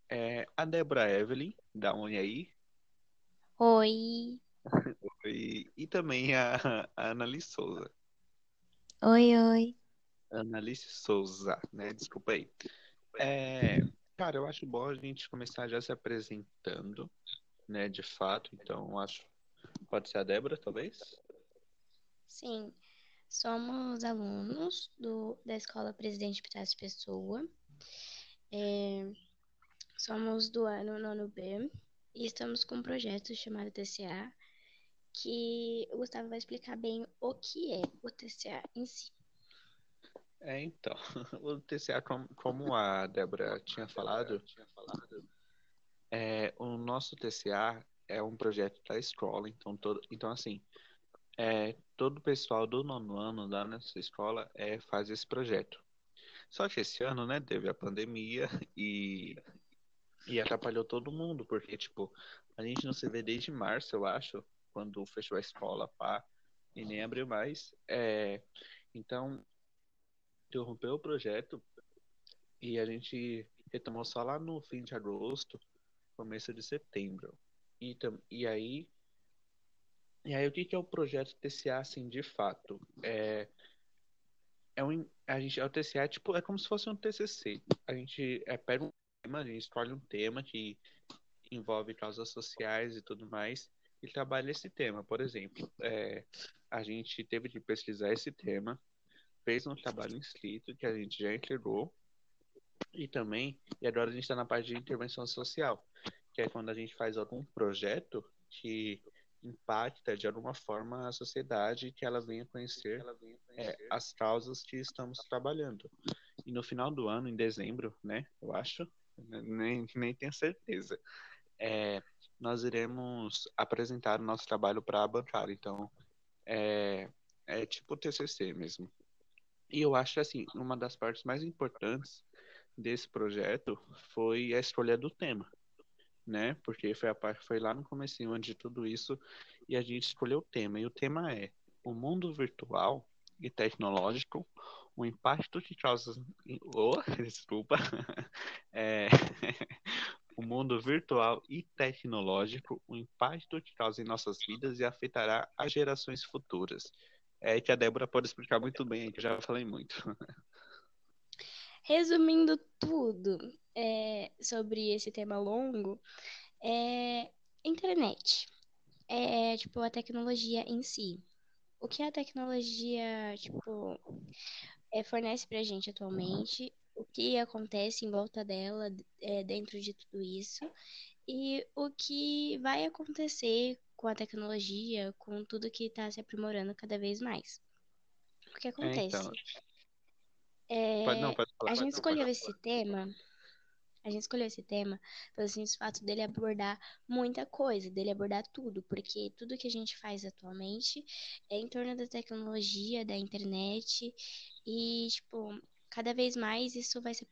é, a Débora Evelyn, da aí? Oi. oi. E também a, a Annalise Souza. Oi, oi. Annalise Souza, né? Desculpa aí. É, cara, eu acho bom a gente começar já se apresentando, né? De fato, então acho. Pode ser a Débora, talvez? Sim. Somos alunos do, da Escola Presidente Pitácio Pessoa. É, somos do ano nono B e estamos com um projeto chamado TCA, que o Gustavo vai explicar bem o que é o TCA em si. É, então, o TCA, como a Débora tinha falado, é, o nosso TCA é um projeto da escola, então, todo, então assim, é, todo o pessoal do nono ano da nossa escola é, faz esse projeto. Só que esse ano, né, teve a pandemia e, e atrapalhou todo mundo, porque, tipo, a gente não se vê desde março, eu acho, quando fechou a escola, pá, e nem abriu mais. É, então, interrompeu o projeto e a gente retomou só lá no fim de agosto, começo de setembro. E, e aí e aí, o que, que é o projeto TCA, assim, de fato? É, é um, a gente, é o TCA tipo, é como se fosse um TCC. A gente é, pega um tema, a gente escolhe um tema que envolve causas sociais e tudo mais, e trabalha esse tema. Por exemplo, é, a gente teve que pesquisar esse tema, fez um trabalho inscrito que a gente já entregou, e também, e agora a gente está na parte de intervenção social, que é quando a gente faz algum projeto que impacta de alguma forma a sociedade que ela venha conhecer, ela venha conhecer é, as causas que estamos trabalhando. E no final do ano, em dezembro, né, eu acho, nem, nem tenho certeza, é, nós iremos apresentar o nosso trabalho para a bancada. Então, é, é tipo TCC mesmo. E eu acho assim, uma das partes mais importantes desse projeto foi a escolha do tema né? Porque foi a parte foi lá no começo onde tudo isso e a gente escolheu o tema. E o tema é o mundo virtual e tecnológico, o impacto que causa. Oh, desculpa. É... o mundo virtual e tecnológico, o impacto que causa em nossas vidas e afetará as gerações futuras. É que a Débora pode explicar muito bem, que eu já falei muito. Resumindo tudo é, sobre esse tema longo, é internet. É tipo a tecnologia em si. O que a tecnologia, tipo, é, fornece pra gente atualmente, o que acontece em volta dela, é, dentro de tudo isso, e o que vai acontecer com a tecnologia, com tudo que está se aprimorando cada vez mais. O que acontece? É, então... É, pode, não, pode falar, a gente escolheu esse tema A gente escolheu esse tema pelo simples fato dele abordar muita coisa, dele abordar tudo, porque tudo que a gente faz atualmente é em torno da tecnologia, da internet, e, tipo, cada vez mais isso vai se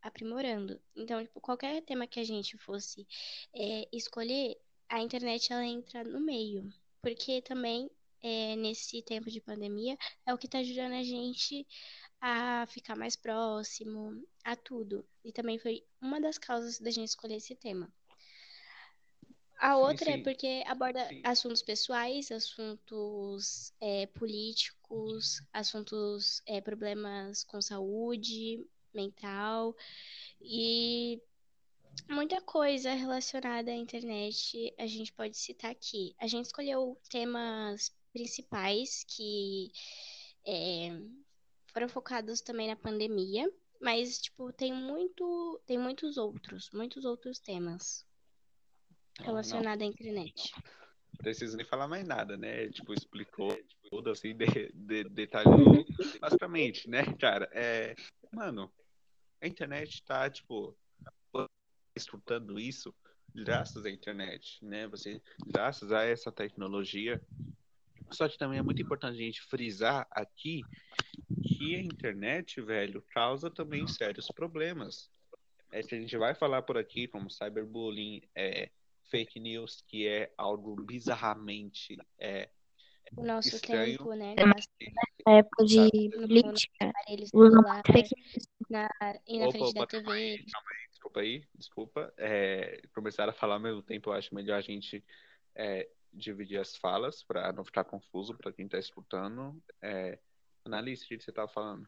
aprimorando. Então, tipo, qualquer tema que a gente fosse é, escolher, a internet ela entra no meio, porque também é, nesse tempo de pandemia é o que está ajudando a gente a ficar mais próximo, a tudo. E também foi uma das causas da gente escolher esse tema. A outra sim, sim. é porque aborda sim. assuntos pessoais, assuntos é, políticos, assuntos, é, problemas com saúde mental e muita coisa relacionada à internet a gente pode citar aqui. A gente escolheu temas principais que é, foram focados também na pandemia, mas tipo tem muito, tem muitos outros, muitos outros temas relacionados à internet. Não preciso nem falar mais nada, né? Tipo, explicou tudo assim, de, de, detalhou basicamente, né, cara? É, mano, a internet tá, tipo, escutando isso graças à internet, né? Você, graças a essa tecnologia, só que também é muito importante a gente frisar aqui que a internet, velho, causa também sérios problemas. É que a gente vai falar por aqui, como cyberbullying, é, fake news, que é algo bizarramente é, o nosso estranho. tempo, né? Na época de política, na, e na opa, frente opa, da TV. Aí, desculpa aí, desculpa. É, começaram a falar ao mesmo tempo, eu acho melhor a gente é, dividir as falas para não ficar confuso para quem está escutando. É, Analise, o que você estava falando?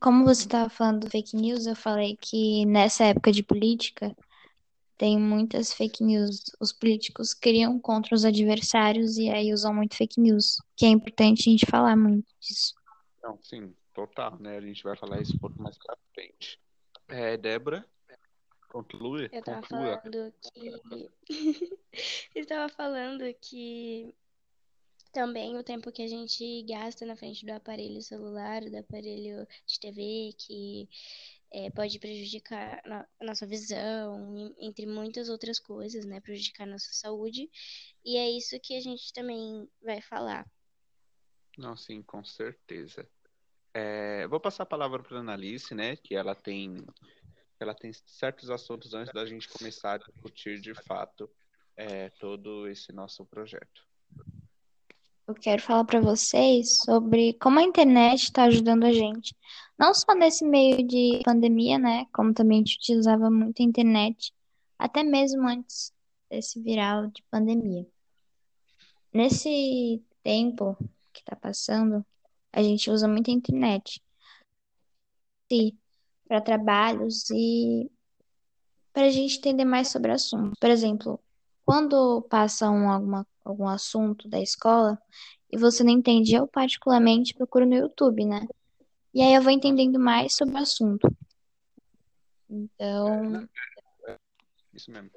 Como você estava falando do fake news, eu falei que nessa época de política tem muitas fake news. Os políticos criam contra os adversários e aí usam muito fake news, que é importante a gente falar muito disso. Não, sim, total, né? A gente vai falar isso um pouco mais pra frente. É, Débora, Conclui. Eu tava Conclua. falando que. eu tava falando que também o tempo que a gente gasta na frente do aparelho celular, do aparelho de TV, que é, pode prejudicar a nossa visão, entre muitas outras coisas, né? Prejudicar a nossa saúde. E é isso que a gente também vai falar. Não, sim, com certeza. É, vou passar a palavra para a Analice, né? Que ela tem ela tem certos assuntos antes da gente começar a discutir de fato é, todo esse nosso projeto. Eu quero falar para vocês sobre como a internet está ajudando a gente, não só nesse meio de pandemia, né? Como também a gente utilizava muito a internet, até mesmo antes desse viral de pandemia. Nesse tempo que está passando, a gente usa muito a internet. Para trabalhos e para a gente entender mais sobre o assunto. Por exemplo, quando passa um, alguma, algum assunto da escola e você não entende, eu particularmente procuro no YouTube, né? E aí eu vou entendendo mais sobre o assunto. Então. Isso mesmo.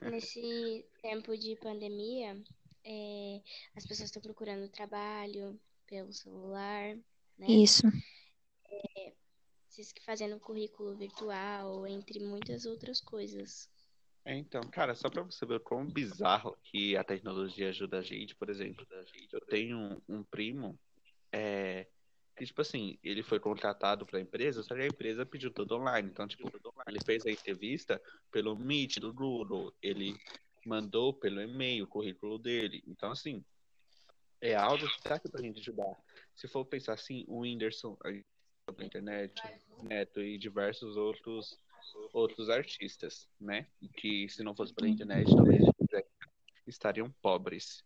Nesse tempo de pandemia, é, as pessoas estão procurando trabalho pelo celular, né? Isso. É, fazendo currículo virtual, entre muitas outras coisas. É, então, cara, só para você ver quão bizarro que a tecnologia ajuda a gente, por exemplo, eu tenho um, um primo é, que, tipo assim, ele foi contratado para a empresa, só que a empresa pediu tudo online. Então, tipo, ele fez a entrevista pelo Meet do Google, ele mandou pelo e-mail o currículo dele. Então, assim, é algo que tá aqui pra gente ajudar. Se for pensar assim, o Whindersson, pela internet, Neto e diversos outros outros artistas, né? Que se não fosse pela internet, talvez estariam pobres.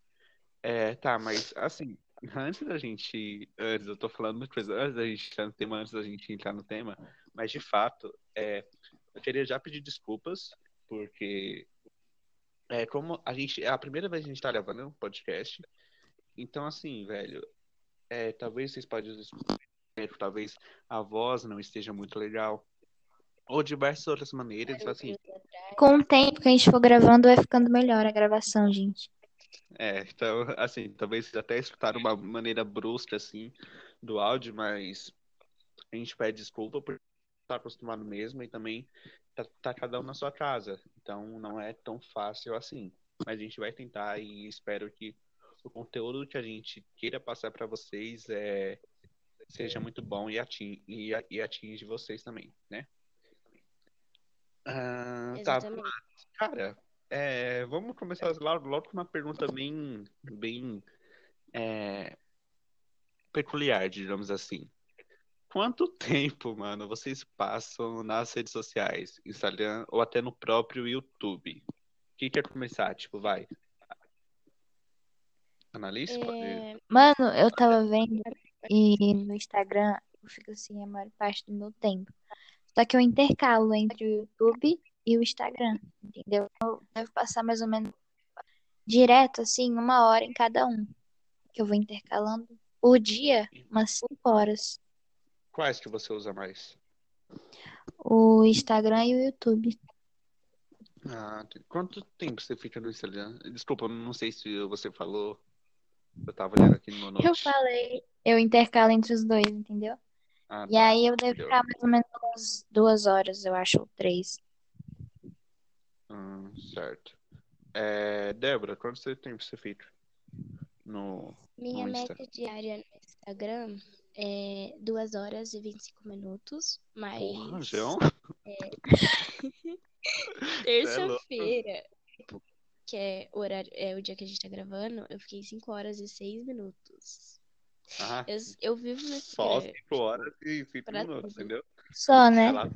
É, tá, mas assim, antes da gente. Antes, eu tô falando muita coisa, antes da gente entrar no tema, antes da gente entrar no tema, mas de fato, é, eu queria já pedir desculpas, porque é como a gente. É a primeira vez que a gente tá gravando um podcast. Então, assim, velho, é, talvez vocês podem talvez a voz não esteja muito legal. Ou diversas outras maneiras, assim. Com o tempo que a gente for gravando, vai ficando melhor a gravação, gente. É, então, assim, talvez até escutar uma maneira brusca, assim, do áudio, mas a gente pede desculpa por tá acostumado mesmo e também tá, tá cada um na sua casa. Então não é tão fácil assim. Mas a gente vai tentar e espero que o conteúdo que a gente queira passar para vocês é, seja muito bom e atinge, e atinge vocês também, né? Ah, tá, cara, é, vamos começar logo, logo com uma pergunta bem, bem é, peculiar, digamos assim. Quanto tempo, mano, vocês passam nas redes sociais, Instagram ou até no próprio YouTube? Quem quer começar? Tipo, vai. Analista? Pode... É, Mano, eu tava vendo e no Instagram eu fico assim a maior parte do meu tempo. Só que eu intercalo entre o YouTube e o Instagram, entendeu? Eu devo passar mais ou menos direto, assim, uma hora em cada um. Que eu vou intercalando por dia, umas cinco horas. Quais que você usa mais? O Instagram e o YouTube. Ah, quanto tempo você fica no Instagram? Desculpa, eu não sei se você falou. Eu tava olhando aqui no meu Eu note. falei, eu intercalo entre os dois, entendeu? Ah, E tá. aí eu devo ficar mais ou menos umas duas horas, eu acho, ou três. Hum, certo. É, Débora, quanto você- tempo você fica no, minha no média diária no Instagram é 2 horas e 25 minutos, mas Porra, João? terça-feira, tipo, que é o horário, é o dia que a gente tá gravando, eu fiquei 5 horas e 6 minutos. Ah, Eu, eu vivo no só Instagram, 5 horas e 5 pra minutos, tudo. entendeu? Só, né? Ela,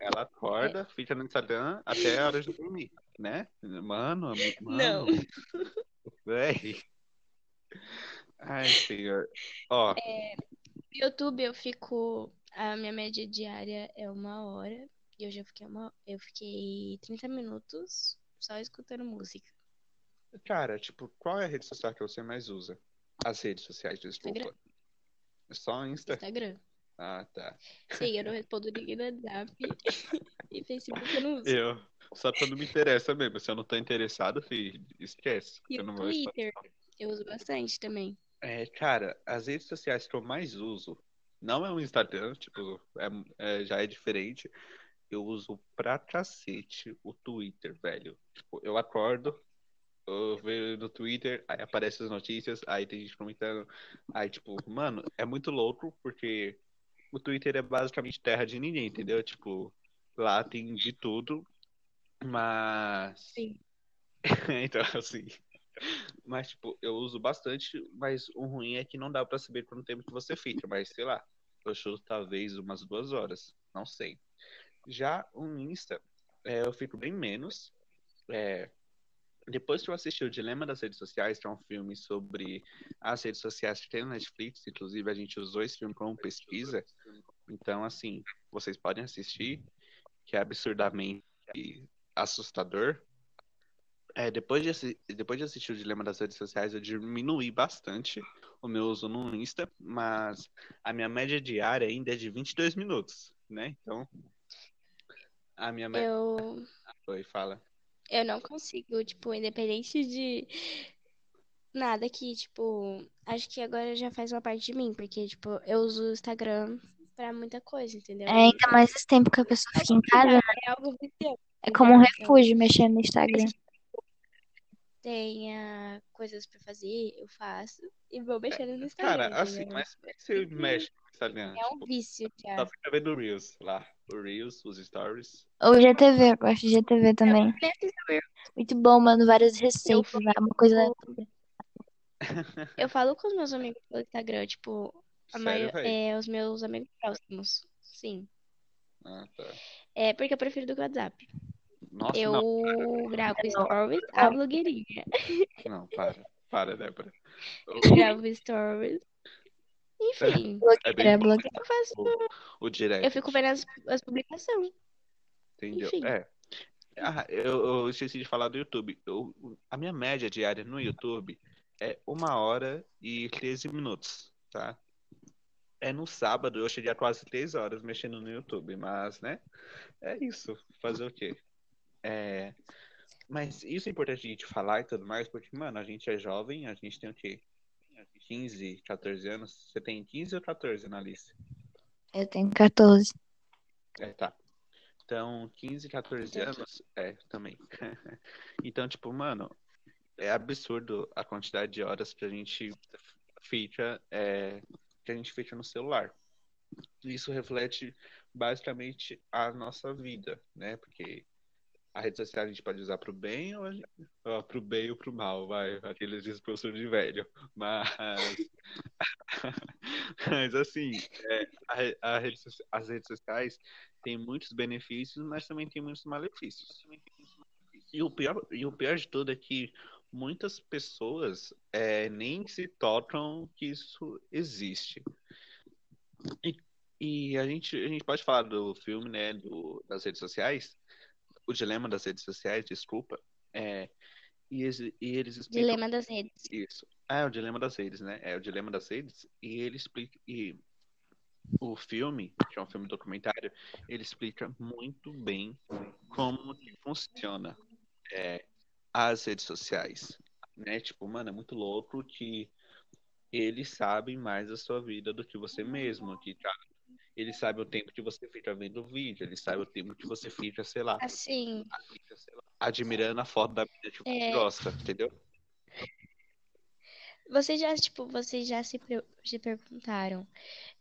ela acorda, fica no Instagram até a hora de dormir, né? Mano, ami- Não. mano, véi. Ai, senhor. Ó, No YouTube eu fico. A minha média diária é uma hora. E eu já fiquei uma. Eu fiquei 30 minutos só escutando música. cara, tipo, qual é a rede social que você mais usa? As redes sociais, desculpa. Instagram. Só Insta? Instagram. Ah, tá. Sim, eu não respondo ninguém no WhatsApp. e Facebook eu não uso. Eu. Só quando me interessa mesmo. Se eu não tô interessado, filho, esquece. E Eu não vou Twitter eu uso bastante também. É, cara, as redes sociais que eu mais uso não é o Instagram, tipo, é- é- já é diferente. Eu uso pra cacete o Twitter, velho. Tipo, eu acordo, eu vejo no Twitter, aí aparecem as notícias, aí tem gente comentando. Aí, tipo, mano, é muito louco porque o Twitter é basicamente terra de ninguém, entendeu? Tipo, lá tem de tudo, mas. Sim. Então, assim. Mas, tipo, eu uso bastante, mas o ruim é que não dá pra saber quanto tempo que você fica, mas sei lá, eu chuto talvez umas duas horas, não sei. Já o Insta, é, eu fico bem menos. É, depois que eu assisti o Dilema das Redes Sociais, que é um filme sobre as redes sociais que tem no Netflix, inclusive a gente usou esse filme como pesquisa, então, assim, vocês podem assistir, que é absurdamente assustador. É, depois, de, depois de assistir o Dilema das Redes Sociais, eu diminuí bastante o meu uso no Insta, mas a minha média diária ainda é de 22 minutos, né? Então, a minha média... Eu, Oi, fala. Eu não consigo, tipo, independente de nada que, tipo, acho que agora já faz uma parte de mim, porque, tipo, eu uso o Instagram pra muita coisa, entendeu? É ainda mais esse tempo que a pessoa fica em casa, né? É algo viciante. É como um refúgio mexer no Instagram. tenha coisas pra fazer, eu faço e vou mexendo no Instagram, Cara, assim, entendeu? mas como é que você mexe no Instagram? É um Tipo, vício já. só fica vendo o Reels lá. O Reels, os Stories. Ou GTV, eu gosto de GTV também. Muito bom, mano. Várias receitas, né? Uma coisa. Eu falo com os meus amigos pelo Instagram, tipo, a Sério, maior, é, os meus amigos próximos. Sim. Ah, tá. É porque eu prefiro do que o WhatsApp. Nossa, eu não, gravo stories, a blogueirinha. não, para. Para, Débora. Eu gravo stories. Enfim, É É bem blogueira. eu faço. o direct. Eu fico vendo as, as publicações. Entendeu? Enfim. É. Ah, eu, eu esqueci de falar do YouTube. Eu, a minha média diária no YouTube é uma hora e 13 minutos, tá? É no sábado, eu cheguei a quase 3 horas mexendo no YouTube, mas, né? É isso. Fazer o quê? É, mas isso é importante a gente falar e tudo mais, porque, mano, a gente é jovem, a gente tem o quê? 15, 14 anos. Você tem 15 ou 14, Analice? Eu tenho 14. É, tá. Então, 15, 14 Entendi. anos, é, também. então, tipo, mano, é absurdo a quantidade de horas que a gente fica, é, que a gente fica no celular. Isso reflete basicamente a nossa vida, né? Porque a rede social a gente pode usar pro bem ou, gente- pro bem ou pro mal, vai. Aqueles professor de velho. Mas, mas assim, é, a a rede as redes sociais têm muitos benefícios, mas também tem muitos malefícios. E o pior, e o pior de tudo é que muitas pessoas é, nem se tocam que isso existe. E, e a gente, a gente pode falar do filme, né, do, das redes sociais, o dilema das redes sociais, desculpa, é, e, eles- e eles explicam Dilema das redes. isso. É o dilema das redes, né? É o dilema das redes e ele explica e o filme, que é um filme documentário, ele explica muito bem como que funciona é, as redes sociais, né? Tipo, mano, é muito louco que eles sabem mais da sua vida do que você mesmo, que cara, eles sabem o tempo que você fica vendo o vídeo, eles sabem o tempo que você fica, sei lá, Assim, admirando a foto da menina que você É. gosta, entendeu? vocês já, tipo, vocês já se, se perguntaram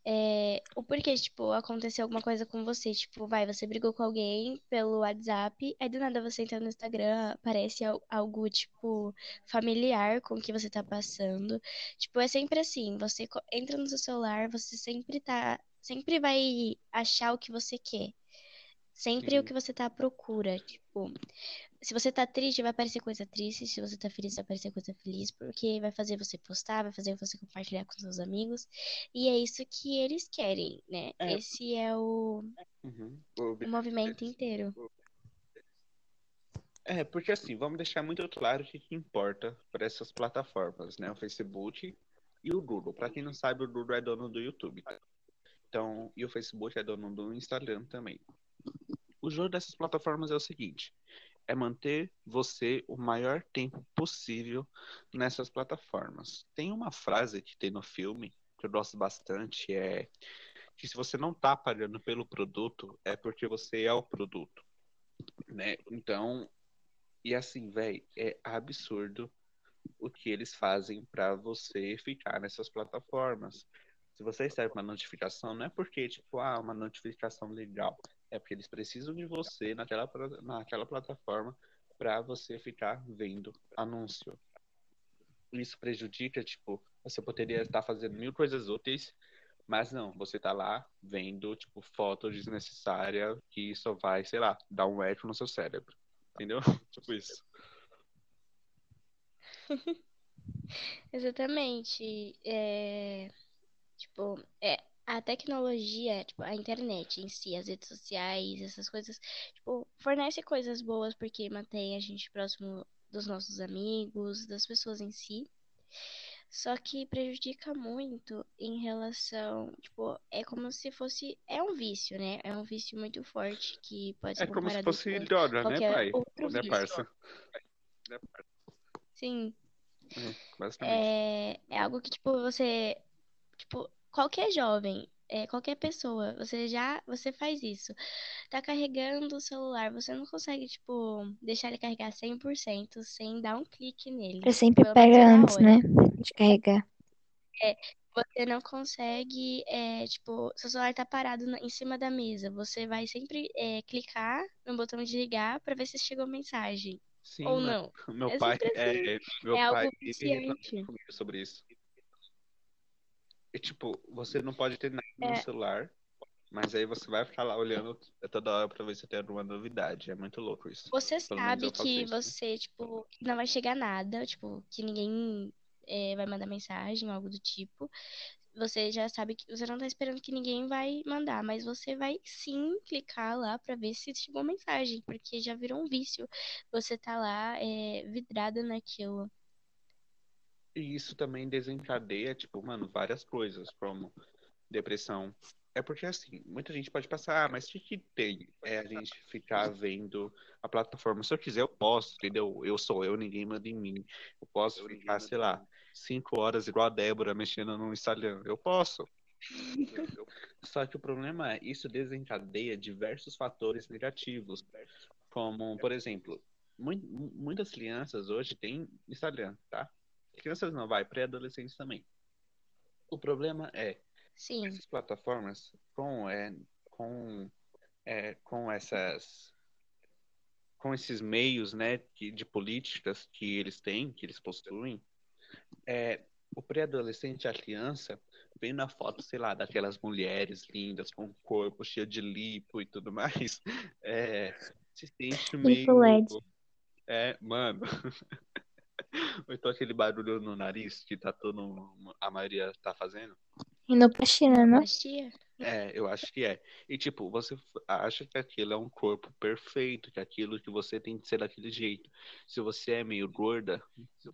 é, o porquê, tipo, aconteceu alguma coisa com você, tipo, vai, você brigou com alguém pelo WhatsApp, aí do nada você entra no Instagram, aparece al- algo, tipo, familiar com o que você tá passando. Tipo, é sempre assim, você entra no seu celular, você sempre tá, sempre vai achar o que você quer. Sempre o Sim. que você tá à procura, tipo, se você tá triste, vai aparecer coisa triste. Se você tá feliz, vai aparecer coisa feliz. Porque vai fazer você postar, vai fazer você compartilhar com seus amigos. E é isso que eles querem, né? É. Esse é o, Uhum. O o movimento inteiro. É, porque assim, vamos deixar muito claro o que, que importa para essas plataformas, né? O Facebook e o Google. Para quem não sabe, o Google é dono do YouTube. Então, e o Facebook é dono do Instagram também. O jogo dessas plataformas é o seguinte: é manter você o maior tempo possível nessas plataformas. Tem uma frase que tem no filme que eu gosto bastante, é que se você não tá pagando pelo produto, é porque você é o produto, né? Então, e assim, velho, é absurdo o que eles fazem pra você ficar nessas plataformas. Se você recebe uma notificação, não é porque, tipo, ah, uma notificação legal. É porque eles precisam de você naquela, naquela plataforma pra você ficar vendo anúncio. Isso prejudica, tipo, você poderia estar fazendo mil coisas úteis, mas não, você tá lá vendo, tipo, foto desnecessária que só vai, sei lá, dar um eco no seu cérebro. Entendeu? Tipo isso. Exatamente. É, tipo, é, a tecnologia, tipo, a internet em si, as redes sociais, essas coisas, tipo, fornece coisas boas porque mantém a gente próximo dos nossos amigos, das pessoas em si. Só que prejudica muito em relação, tipo, é como se fosse, é um vício, né? É um vício muito forte que pode É ser como se fosse com droga, né, pai? outro Né, vício. parça? Sim. É, basicamente. É, é algo que, tipo, você, tipo, qualquer jovem, é, qualquer pessoa, você já, você faz isso. Tá carregando o celular, você não consegue, tipo, deixar ele carregar 100% sem dar um clique nele. Você sempre pega antes, né? De carregar. Você não consegue, é, tipo, seu celular tá parado na- em cima da mesa. Você vai sempre, é, clicar no botão de ligar pra ver se chegou mensagem. Sim, Ou não. Meu É pai, sempre assim. é, meu É pai, ele comigo sobre isso. E, tipo, você não pode ter nada no É. celular, mas aí você vai ficar lá olhando toda hora pra ver se tem alguma novidade. É muito louco isso. Você Pelo sabe que isso. você, tipo, não vai chegar nada, tipo, que ninguém é, vai mandar mensagem, algo do tipo. Você já sabe que você não tá esperando que ninguém vai mandar, mas você vai sim clicar lá pra ver se chegou mensagem, porque já virou um vício. Você tá lá é, vidrada naquilo. E isso também desencadeia, tipo, mano, várias coisas, como depressão. É porque, assim, muita gente pode pensar, ah, mas o que que tem? É a gente ficar vendo a plataforma. Se eu quiser, eu posso, entendeu? Eu sou eu, ninguém manda em mim. Eu posso ficar, sei lá, cinco horas igual a Débora mexendo no Instagram. Eu posso. Só que o problema é isso desencadeia diversos fatores negativos, como, por exemplo, muitas crianças hoje têm Instagram, tá? Crianças não, vai, pré-adolescentes também. O problema é Sim. essas plataformas com, é, com, é, com essas com esses meios né, de políticas que eles têm, que eles possuem, é, o pré-adolescente, a criança, vendo a foto, sei lá, daquelas mulheres lindas com corpo cheio de lipo e tudo mais, é, se sente meio. É, mano. Ou então aquele barulho no nariz que tá todo. A maioria tá fazendo. Inoplastia, não? É, eu acho que é. E tipo, você acha que aquilo é um corpo perfeito, que aquilo que você tem que ser daquele jeito. Se você é meio gorda,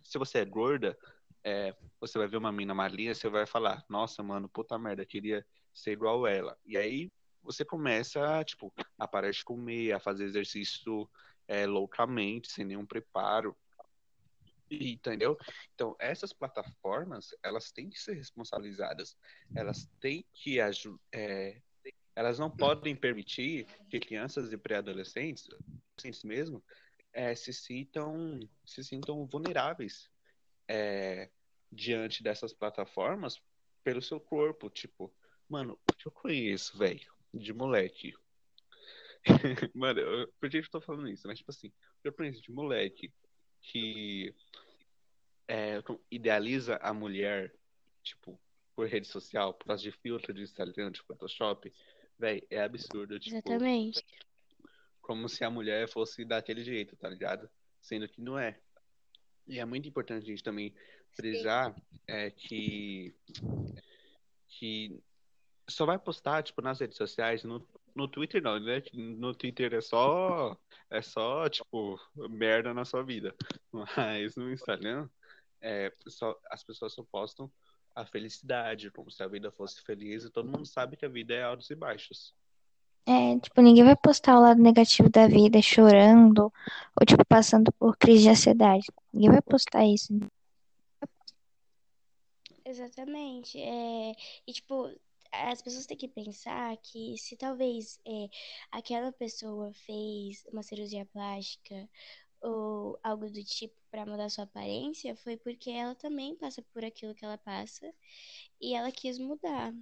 se você é gorda, é, você vai ver uma mina malinha, você vai falar, nossa, mano, puta merda, queria ser igual ela. E aí você começa, tipo, a parar de comer, a fazer exercício é, loucamente, sem nenhum preparo. Entendeu? Então, essas plataformas, elas têm que ser responsabilizadas. Elas têm que é, elas não podem permitir que crianças e pré-adolescentes, adolescentes mesmo, é, se sintam se sintam vulneráveis é, diante dessas plataformas pelo seu corpo. Tipo, mano, o que eu conheço, velho, de moleque. mano, eu, por que eu tô falando isso? Mas, tipo assim, eu conheço de moleque que é, idealiza a mulher, tipo, por rede social, por causa de filtro de Instagram, de Photoshop, velho, é absurdo. Tipo, Exatamente. Como se a mulher fosse daquele jeito, tá ligado? Sendo que não é. E é muito importante a gente também frisar é, que, que só vai postar, tipo, nas redes sociais, no, no Twitter não, né? No Twitter é só, é só, tipo, merda na sua vida. Mas no Instagram, é, só, as pessoas só postam a felicidade, como se a vida fosse feliz, e todo mundo sabe que a vida é altos e baixos. É, tipo, ninguém vai postar o lado negativo da vida chorando ou, tipo, passando por crise de ansiedade. Ninguém vai postar isso. Exatamente. É, e, tipo, as pessoas têm que pensar que se talvez é, aquela pessoa fez uma cirurgia plástica ou algo do tipo para mudar sua aparência, foi porque ela também passa por aquilo que ela passa e ela quis mudar.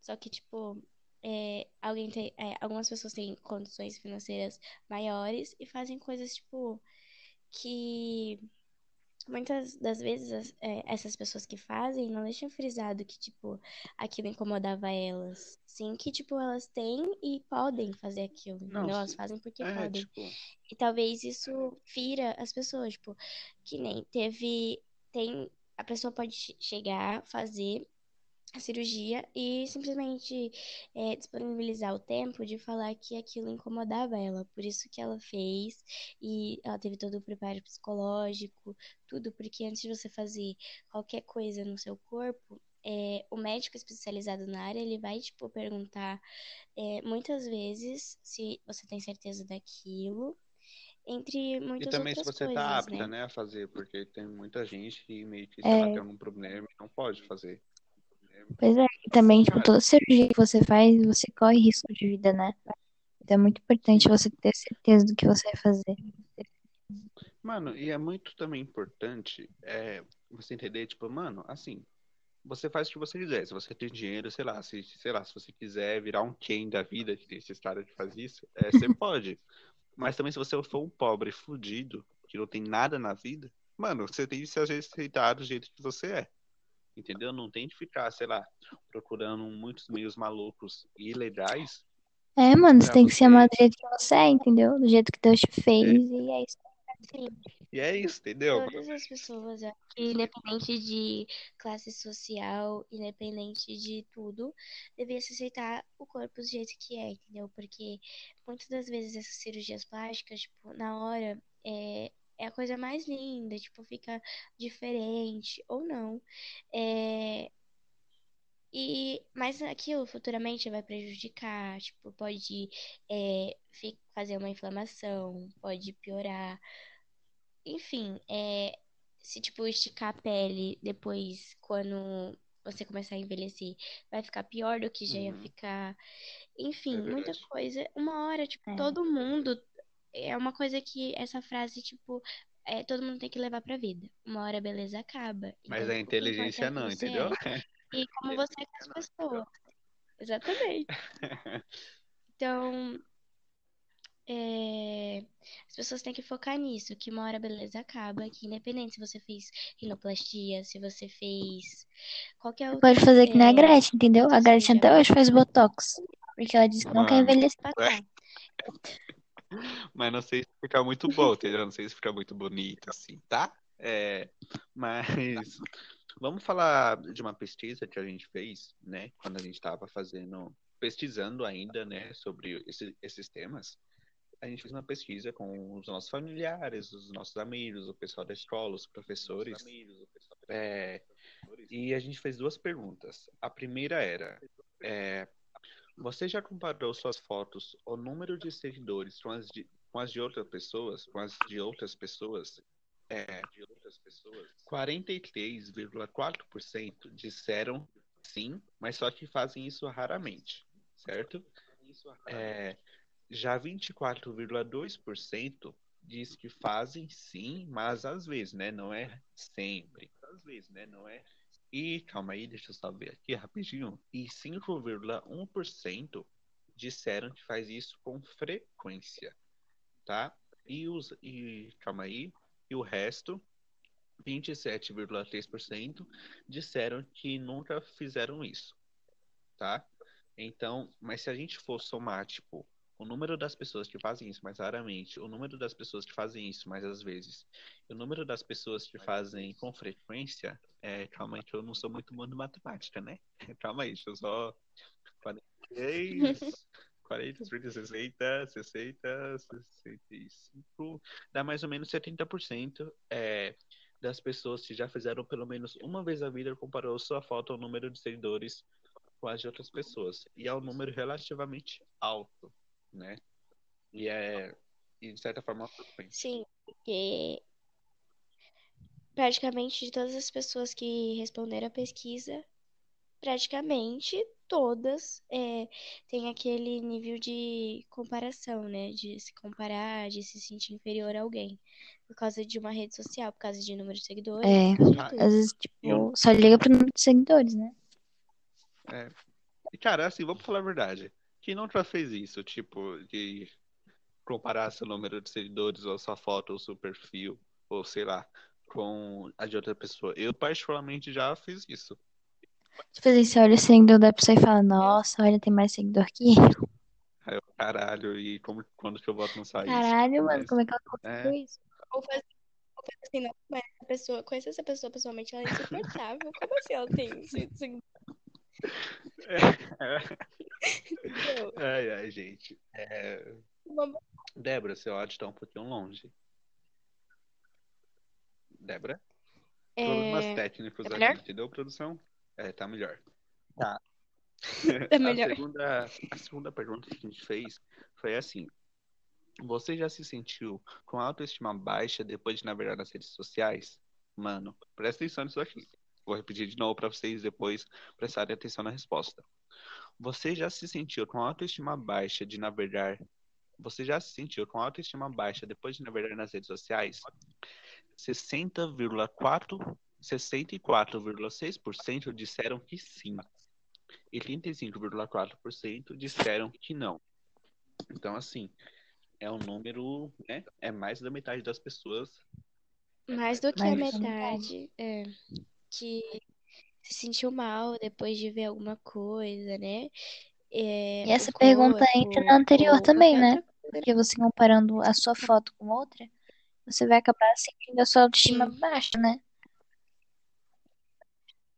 Só que, tipo, é, alguém tem, é, algumas pessoas têm condições financeiras maiores e fazem coisas, tipo, que muitas das vezes é, essas pessoas que fazem não deixam frisado que, tipo, aquilo incomodava elas. Sim, que, tipo, elas têm e podem fazer aquilo, não? Elas fazem porque é, podem. Tipo... E talvez isso fira as pessoas, tipo, que nem teve. Tem. A pessoa pode chegar, fazer a cirurgia e simplesmente é, disponibilizar o tempo de falar que aquilo incomodava ela, por isso que ela fez e ela teve todo o preparo psicológico, tudo, porque antes de você fazer qualquer coisa no seu corpo, é, o médico especializado na área ele vai tipo perguntar é, muitas vezes se você tem certeza daquilo entre muitas E também se você tá coisas, apta, né? né, a fazer, porque tem muita gente que meio que ela É, tem algum problema não pode fazer. Pois é, e também, tipo, toda cirurgia que você faz, você corre risco de vida, né? Então é muito importante você ter certeza do que você vai fazer. Mano, e é muito também importante é, você entender, tipo, mano, assim, você faz o que você quiser. Se você tem dinheiro, sei lá, se, sei lá, se você quiser virar um Ken da vida, que tem esse cara que faz isso, é, você pode. Mas também se você for um pobre fudido, que não tem nada na vida, mano, você tem que se aceitar do jeito que você é. Entendeu? Não tem que ficar, sei lá, procurando muitos meios malucos e ilegais. É, mano, você tem que se amar do jeito que você é, entendeu? Do jeito que Deus te fez, é. e é isso. Sim. E é isso, entendeu? Todas as pessoas, independente de classe social, independente de tudo, devia se aceitar o corpo do jeito que é, entendeu? Porque muitas das vezes essas cirurgias plásticas, tipo, na hora, é, é a coisa mais linda, tipo, fica diferente ou não. É, e, mas aquilo futuramente vai prejudicar, tipo, pode é, fazer uma inflamação, pode piorar. Enfim, é, se tipo esticar a pele depois, quando você começar a envelhecer, vai ficar pior do que já ia Uhum. ficar. Enfim, É muita coisa. Uma hora, tipo, É. todo mundo. É uma coisa que essa frase, tipo, é, todo mundo tem que levar pra vida. Uma hora a beleza acaba. Mas Então, a inteligência é não, entendeu? é e como você é com as pessoas. Exatamente. Então, é, as pessoas têm que focar nisso, que uma hora a beleza acaba, que independente se você fez rinoplastia, se você fez qualquer outra, pode fazer que nem a é, Gretchen, entendeu? A Gretchen até hoje faz botox. Porque ela disse que não quer envelhecer. Mas não sei se fica muito bom, entendeu? Não sei se fica muito bonito assim, tá? É, mas vamos falar de uma pesquisa que a gente fez, né? Quando a gente estava fazendo, pesquisando ainda, né? Sobre esse- esses temas. A gente fez uma pesquisa com os nossos familiares, os nossos amigos, o pessoal da escola, os professores. É, e a gente fez duas perguntas. A primeira era: é, você já comparou suas fotos, o número de seguidores com as de, com as de outras pessoas, com as de outras pessoas? É, 43,4% disseram sim, mas só que fazem isso raramente, certo? É, já 24,2% diz que fazem sim, mas às vezes, né? Não é sempre. Às vezes, né? Não é. E calma aí, deixa eu só ver aqui rapidinho. E 5,1% disseram que faz isso com frequência, tá? E os e calma aí, e o resto 27,3% disseram que nunca fizeram isso, tá? Então, mas se a gente for somar, tipo, o número das pessoas que fazem isso mais raramente, o número das pessoas que fazem isso mais às vezes, o número das pessoas que fazem com frequência, é, calma aí que eu não sou muito bom de matemática, né? Calma aí, deixa eu só 43, 40, 30, 60, 60, 65, dá mais ou menos 70% é, das pessoas que já fizeram pelo menos uma vez a vida comparou sua foto ao número de seguidores com as de outras pessoas. E é um número relativamente alto, né? E é, e de certa forma, frequente. Sim, porque praticamente de todas as pessoas que responderam a pesquisa, praticamente todas é, têm aquele nível de comparação, né? De se comparar, de se sentir inferior a alguém. Por causa de uma rede social, por causa de número de seguidores, É. por causa de tudo. Às vezes, tipo, Eu- só liga pro número de seguidores, né? É. E, cara, assim, vamos falar a verdade. Quem nunca fez isso? Tipo, de comparar seu número de seguidores, ou sua foto, ou seu perfil, ou sei lá, com a de outra pessoa. Eu, particularmente, já fiz isso. Tipo assim, você olha o seguidor da pessoa e fala, nossa, olha, tem mais seguidor que eu. Aí eu, caralho, e como, quando que eu volto no sair? Caralho, mano, Mas- como é que ela conseguiu É. isso? Ou faz, ou faz assim, não, mas a pessoa, conhecer essa pessoa pessoalmente, ela é insuportável. Como assim ela tem entendeu? Ai, ai, gente. É... Débora, seu áudio tá um pouquinho longe. Débora? Problemas É, técnicos tá aqui, melhor? entendeu, produção? É, tá melhor. Tá. A melhor. segunda, a segunda pergunta que a gente fez foi assim: Você já se sentiu com autoestima baixa depois de navegar nas redes sociais? Mano, presta atenção nisso aqui. Vou repetir de novo para vocês depois prestarem atenção na resposta. Você já se sentiu com autoestima baixa de navegar? Você já se sentiu com autoestima baixa depois de navegar nas redes sociais? 60,4 64,6% disseram que sim. E 35,4% disseram que não. Então, assim, é um número, né? É mais da metade das pessoas. Mais do que a Mais do que a metade, é, que se sentiu mal depois de ver alguma coisa, né? É, E essa o pergunta corpo, entra na anterior também, né? coisa. Porque você comparando a sua foto com outra, você vai acabar sentindo a sua autoestima Sim. baixa, né?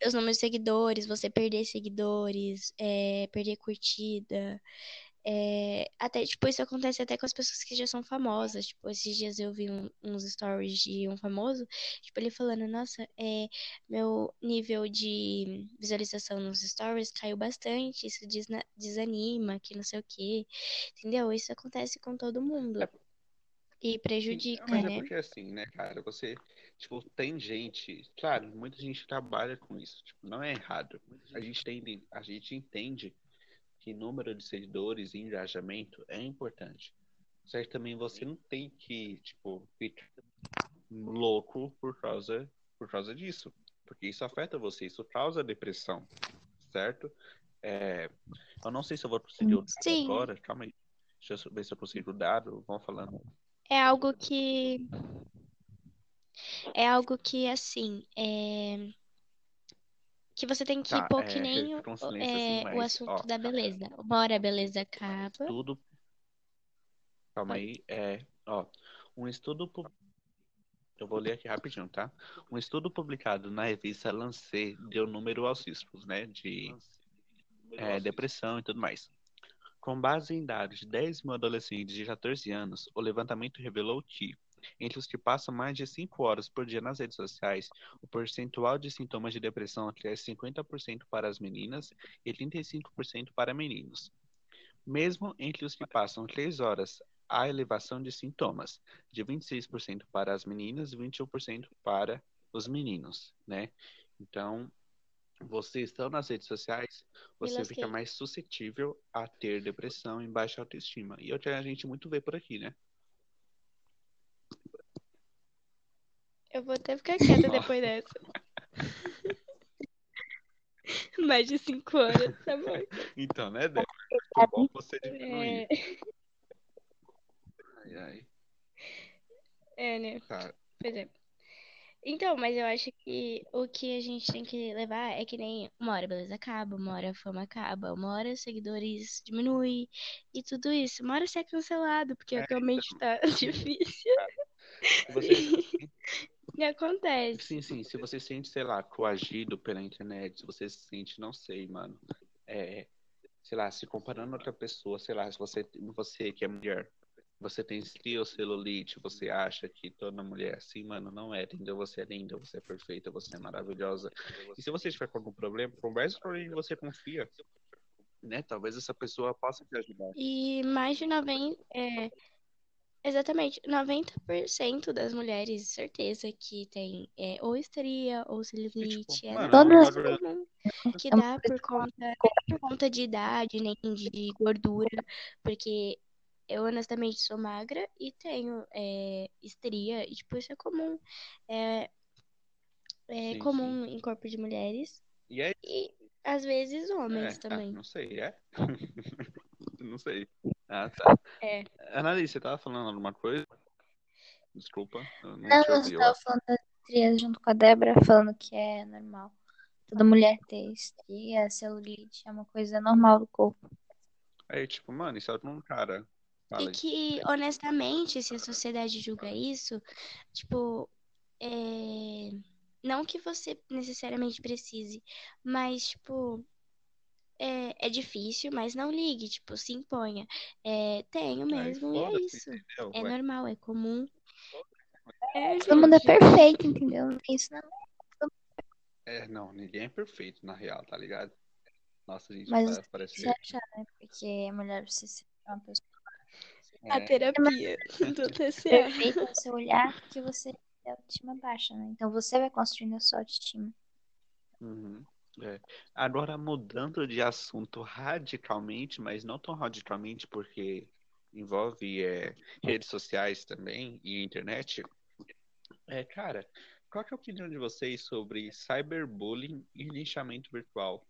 Os números de seguidores, você perder seguidores, é, perder curtida. É, até, tipo, isso acontece até com as pessoas que já são famosas. Tipo, esses dias eu vi um- uns stories de um famoso, tipo, ele falando, nossa, é, meu nível de visualização nos stories caiu bastante, isso desanima, que não sei o quê. Entendeu? Isso acontece com todo mundo. É. E prejudica, mas é né? porque assim, né, cara, você Tipo, tem gente, claro, muita gente trabalha com isso, tipo, não é errado. A gente entende, a gente entende que número de seguidores e engajamento é importante. Que também você não tem que, tipo, ficar louco por causa, por causa disso. Porque isso afeta você, isso causa depressão, certo? É, eu não sei se eu vou conseguir o dado agora, calma aí. Deixa eu ver se eu consigo o dado, vão falando. É algo que. É algo que, assim, é. Que você tem que Tá, pôr é, que nem o, silêncio é, assim, o mas, assunto ó, da beleza. Uma hora a beleza acaba. tudo. Calma Pode. aí, é, ó, um estudo eu vou ler aqui rapidinho, tá? Um estudo publicado na revista Lancet deu número aos riscos, né, de é, depressão e tudo mais. Com base em dados de 10 mil adolescentes de 14 anos, o levantamento revelou que, entre os que passam mais de 5 horas por dia nas redes sociais, o percentual de sintomas de depressão cresce 50% para as meninas e 35% para meninos. Mesmo entre os que passam 3 horas, há elevação de sintomas, de 26% para as meninas e 21% para os meninos, né? Então, você estando nas redes sociais, você fica mais suscetível a ter depressão e baixa autoestima. E é o que a gente muito vê por aqui, né? Eu vou até ficar quieta depois dessa. Mais de cinco horas, tá bom. Então, né, Débora? Muito bom você diminuir. É, Ai, ai. é, né? Tá. Pois é. Então, mas eu acho que o que a gente tem que levar é que nem uma hora a beleza acaba, uma hora a fama acaba, uma hora os seguidores diminui e tudo isso. Uma hora você é cancelado, porque É, atualmente tá difícil. Se você, E acontece. sim, sim, se você se sente, sei lá, coagido pela internet, se você se sente, não sei, mano, é, sei lá, se comparando a outra pessoa, sei lá, se você, você que é mulher, você tem celulite, você acha que toda mulher é assim, mano, não é, entendeu? Você é linda, você é perfeita, você é maravilhosa. E se você tiver com algum problema, converse com alguém que você confia, né? Talvez essa pessoa possa te ajudar. E mais de 90, é, exatamente, 90% das mulheres, certeza que tem é, ou estria ou celulite, é mano, normal, Todas- é comum, que É dá por conta, por conta de idade, nem de gordura, porque eu honestamente sou magra e tenho é, estria, e tipo, isso é comum, é, é Sim, comum em corpo de mulheres E é e às vezes homens É, ah, também. não sei, é? não sei. Ah, tá. É. Annalise, você tava falando alguma coisa? Desculpa, eu não Não, eu ouvi. acho. falando das estrias junto com a Débora, falando que é normal. Toda mulher ter estria, celulite, é uma coisa normal do corpo. Aí, tipo, mano, isso é um cara. Fala E aí. que, honestamente, se a sociedade julga isso, tipo, é... não que você necessariamente precise, mas, tipo, é, é difícil, mas não ligue, tipo, se imponha. É, tenho mesmo, e é isso. entendeu? É Ué, normal, é comum. É, Todo mundo é perfeito, entendeu? Não tem Isso não. É, não, ninguém é perfeito, na real, tá ligado? Nossa, gente, Mas você parece se achar, né? Porque a mulher precisa ser uma pessoa A É, terapia do TCA. perfeita no seu olhar, porque você tem autoestima baixa, né? Então você vai construindo a sua autoestima. uhum, é. Agora, mudando de assunto radicalmente, mas não tão radicalmente, porque envolve é, redes sociais também e internet. É, cara, qual é a opinião de vocês sobre cyberbullying e lixamento virtual?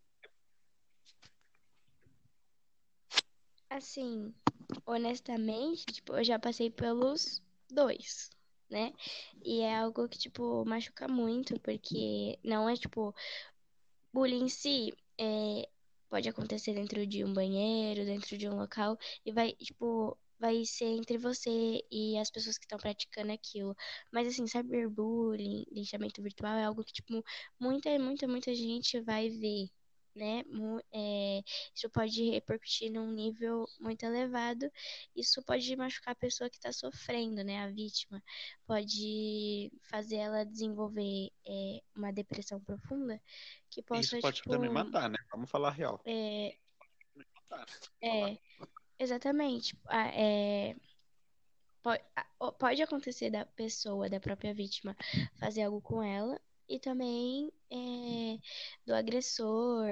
Assim, honestamente, tipo, eu já passei pelos dois, né? E é algo que, tipo, machuca muito, porque não é, tipo, bullying em si, é, pode acontecer dentro de um banheiro, dentro de um local, e vai, tipo, vai ser entre você e as pessoas que estão praticando aquilo. Mas, assim, cyberbullying, linchamento virtual é algo que, tipo, muita, muita, muita gente vai ver. Né? É, isso pode repercutir num nível muito elevado. Isso pode machucar a pessoa que está sofrendo, né? A vítima. Pode fazer ela desenvolver é, uma depressão profunda que possa, Isso pode tipo, também matar, né? Vamos falar a real. é, é, exatamente. Ah, é, pode, pode acontecer da pessoa, da própria vítima, fazer algo com ela, e também é, do agressor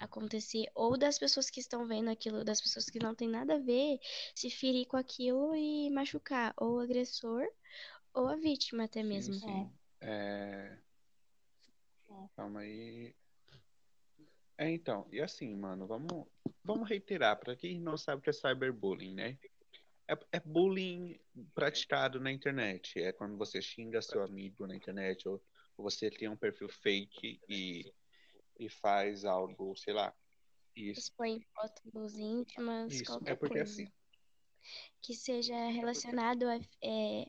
acontecer, ou das pessoas que estão vendo aquilo, das pessoas que não tem nada a ver, se ferir com aquilo e machucar, ou o agressor, ou a vítima até mesmo. Sim, sim. É... Calma aí. É, então, e assim, mano, vamos, vamos reiterar, para quem não sabe o que é cyberbullying, né? É, é, bullying praticado na internet. É quando você xinga seu amigo na internet, ou você tem um perfil fake e, e faz algo, sei lá. Isso. Expõe fotos íntimas, Isso. qualquer é porque coisa. assim. Que seja relacionado a, é,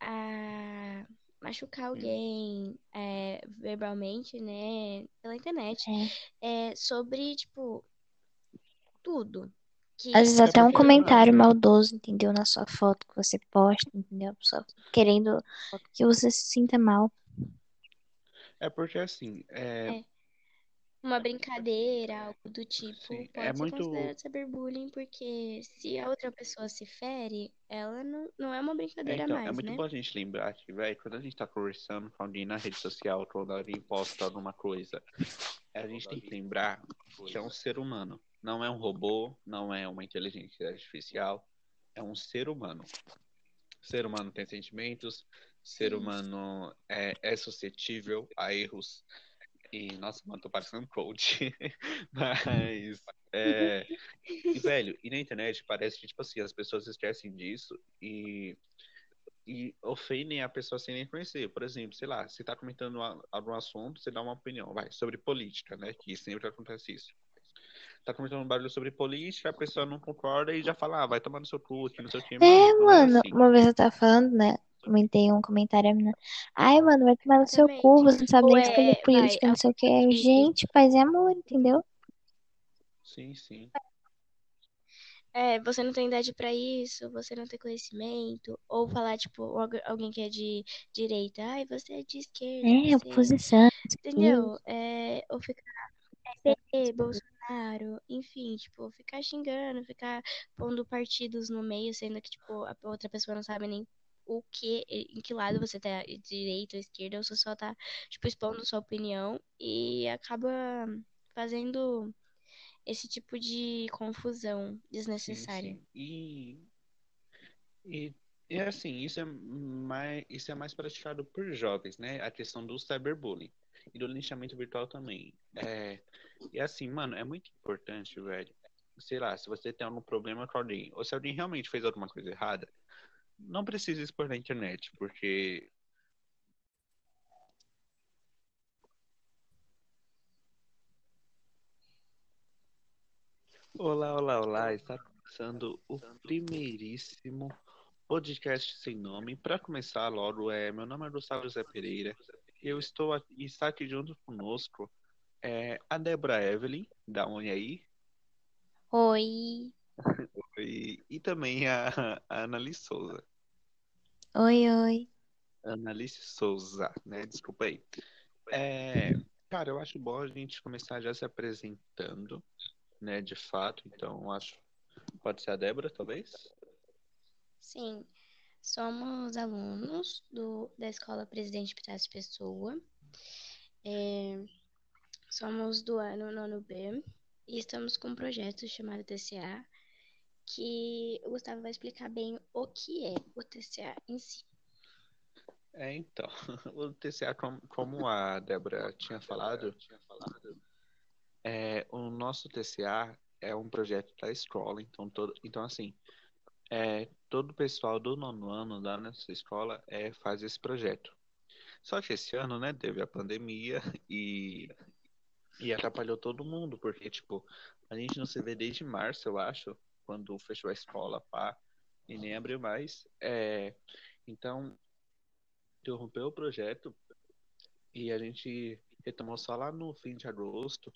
a machucar alguém é, verbalmente, né, pela internet. É. É, sobre, tipo, tudo. Que Às vezes É até um comentário maldoso, entendeu? Na sua foto que você posta, entendeu? A pessoa querendo que você se sinta mal. É porque assim, é, É. uma brincadeira, algo do tipo, Sim, pode é ser muito- considerado cyberbullying, porque se a outra pessoa se fere, ela não, não é uma é, brincadeira então, mais, é muito né? bom a gente lembrar que, velho, quando a gente tá conversando com alguém na rede social, quando alguém posta alguma coisa, a gente tem que lembrar que é um ser humano. Não é um robô, não é uma inteligência artificial, é um ser humano. Ser humano tem sentimentos, ser Sim. humano é, é suscetível a erros. E, nossa, mano, tô parecendo um coach. Mas, é, e, velho, e na internet parece que, tipo assim, as pessoas esquecem disso e, e ofendem a pessoa sem nem conhecer. Por exemplo, sei lá, você tá comentando algum assunto, você dá uma opinião, vai, sobre política, né? Que sempre acontece isso. Tá comentando um barulho sobre política, a pessoa não concorda e já fala, ah, vai tomar no seu cu aqui no seu time. É, mano, assim. uma vez eu tava falando, né? Comentei um comentário, a menina. Ai, mano, vai tomar no seu cu, você não sabe nem é, escolher vai, política, não sei o que. alguém- Gente, paz e amor, entendeu? Sim, sim. É, você não tem idade pra isso, você não tem conhecimento, ou falar, tipo, algu- alguém que é de direita, ai, você é de esquerda, É, você... oposição. Entendeu? É, ou ficar PT, Bolsonaro, enfim, tipo, ficar xingando, ficar pondo partidos no meio, sendo que, tipo, a outra pessoa não sabe nem o que, em que lado você tá, direita ou esquerda, ou você só tá, tipo, expondo sua opinião e acaba fazendo esse tipo de confusão Sim, desnecessária. sim. E, e, e assim, isso é mais, isso é mais praticado por jovens, né? A questão do cyberbullying e do linchamento virtual também. É, e assim, mano, é muito importante, velho. Sei lá, se você tem algum problema com alguém, ou se alguém realmente fez alguma coisa errada, não precisa expor na internet, porque Olá, olá, olá! Está começando o primeiríssimo podcast sem nome. Para começar logo, é, meu nome é Gustavo José Pereira. Eu estou aqui, e está aqui junto conosco é, a Débora Evelyn, da Oi aí, Oi. e, e também a, a Annalice Souza. Oi, oi. Annalice Souza, né? Desculpa aí. É, cara, eu acho bom a gente começar já se apresentando, né? De fato, então acho. Pode ser a Débora, talvez? Sim, somos alunos do, da Escola Presidente Pitácio Pessoa. É, somos do ano nono B e estamos com um projeto chamado TCA, que o Gustavo vai explicar bem o que é o TCA em si. É, então, o TCA, como, a Débora tinha falado, é, o nosso TCA é um projeto da escola, então, todo, então assim, é, todo o pessoal do nono ano da nossa escola é, faz esse projeto. Só que esse ano, né, teve a pandemia e, e atrapalhou todo mundo, porque, tipo, a gente não se vê desde março, eu acho, quando fechou a escola, pá, e nem abriu mais. É, então, interrompeu o projeto e a gente retomou só lá no fim de agosto,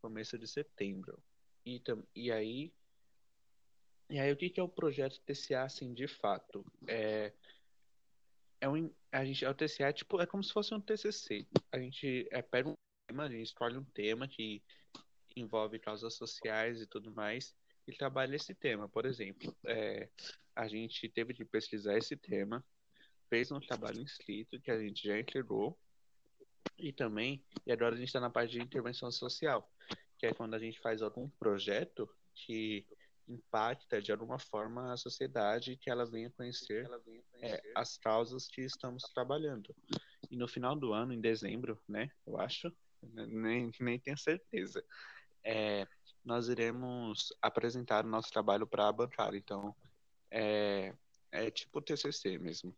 começo de setembro. E, e aí, e aí o que que é o projeto TCA assim de fato? É, é um, a gente, o TCA é tipo, é como se fosse um TCC. A gente é, pega um tema, a gente escolhe um tema que envolve causas sociais e tudo mais e trabalha esse tema. Por exemplo, é, a gente teve que pesquisar esse tema, fez um trabalho inscrito que a gente já entregou, e também, e agora a gente está na parte de intervenção social, que é quando a gente faz algum projeto que impacta de alguma forma a sociedade que elas venham conhecer, é, as causas que estamos trabalhando. E no final do ano, em dezembro, né, eu acho, nem, nem tenho certeza, é, nós iremos apresentar o nosso trabalho para a bancada. Então, é, é tipo TCC mesmo.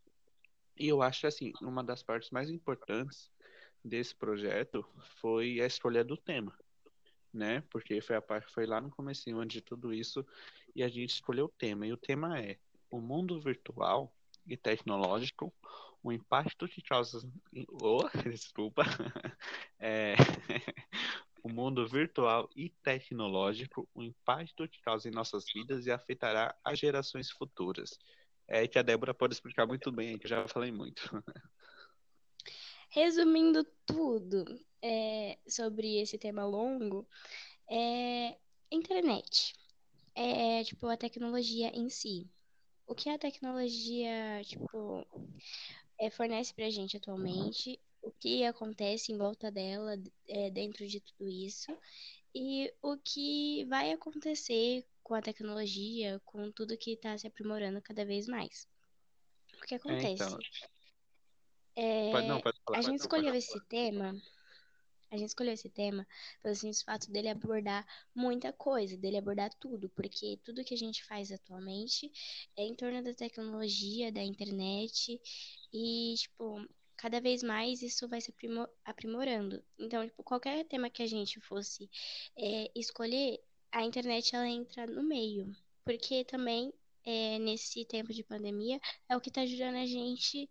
E eu acho assim, uma das partes mais importantes desse projeto foi a escolha do tema né? Porque foi a parte foi lá no começo de tudo isso e a gente escolheu o tema. E o tema é o mundo virtual e tecnológico, o impacto que causa. Oh, desculpa. É... o mundo virtual e tecnológico, o impacto que causa em nossas vidas e afetará as gerações futuras. É que a Débora pode explicar muito bem, que eu já falei muito. Resumindo tudo é, sobre esse tema longo, é internet. É tipo a tecnologia em si. O que a tecnologia, tipo, é, fornece pra gente atualmente, o que acontece em volta dela, é, dentro de tudo isso, e o que vai acontecer com a tecnologia, com tudo que está se aprimorando cada vez mais. O que acontece? É, então... É, pode, não, pode falar, a gente escolheu esse tema. A gente escolheu esse tema pelo simples fato dele abordar muita coisa, dele abordar tudo, porque tudo que a gente faz atualmente é em torno da tecnologia, da internet, e, tipo, cada vez mais isso vai se aprimorando. Então, tipo, qualquer tema que a gente fosse é, escolher, a internet ela entra no meio, porque também é, nesse tempo de pandemia é o que está ajudando a gente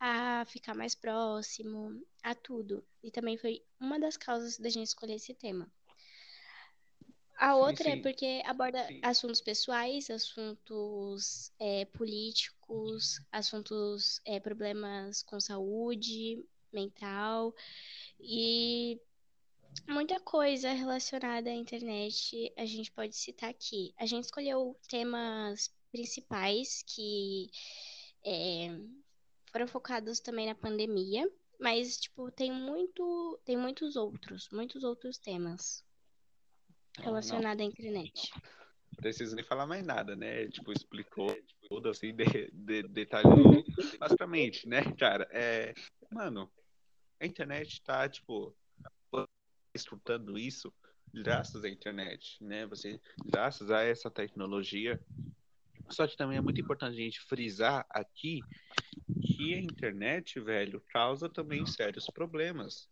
a ficar mais próximo, a tudo. E também foi uma das causas da gente escolher esse tema. A outra sim, é sim. é porque aborda sim. assuntos pessoais, assuntos é, políticos, assuntos, é, problemas com saúde mental e muita coisa relacionada à internet a gente pode citar aqui. A gente escolheu temas principais que é, foram focados também na pandemia, mas tipo tem muito, tem muitos outros, muitos outros temas relacionados à internet. Não preciso nem falar mais nada, né? Tipo, explicou tudo assim, de, de, detalhou basicamente, né, cara? É, mano, a internet tá, tipo, escutando isso graças à internet, né? Você, graças a essa tecnologia. Só que também é muito importante a gente frisar aqui que a internet, velho, causa também sérios problemas.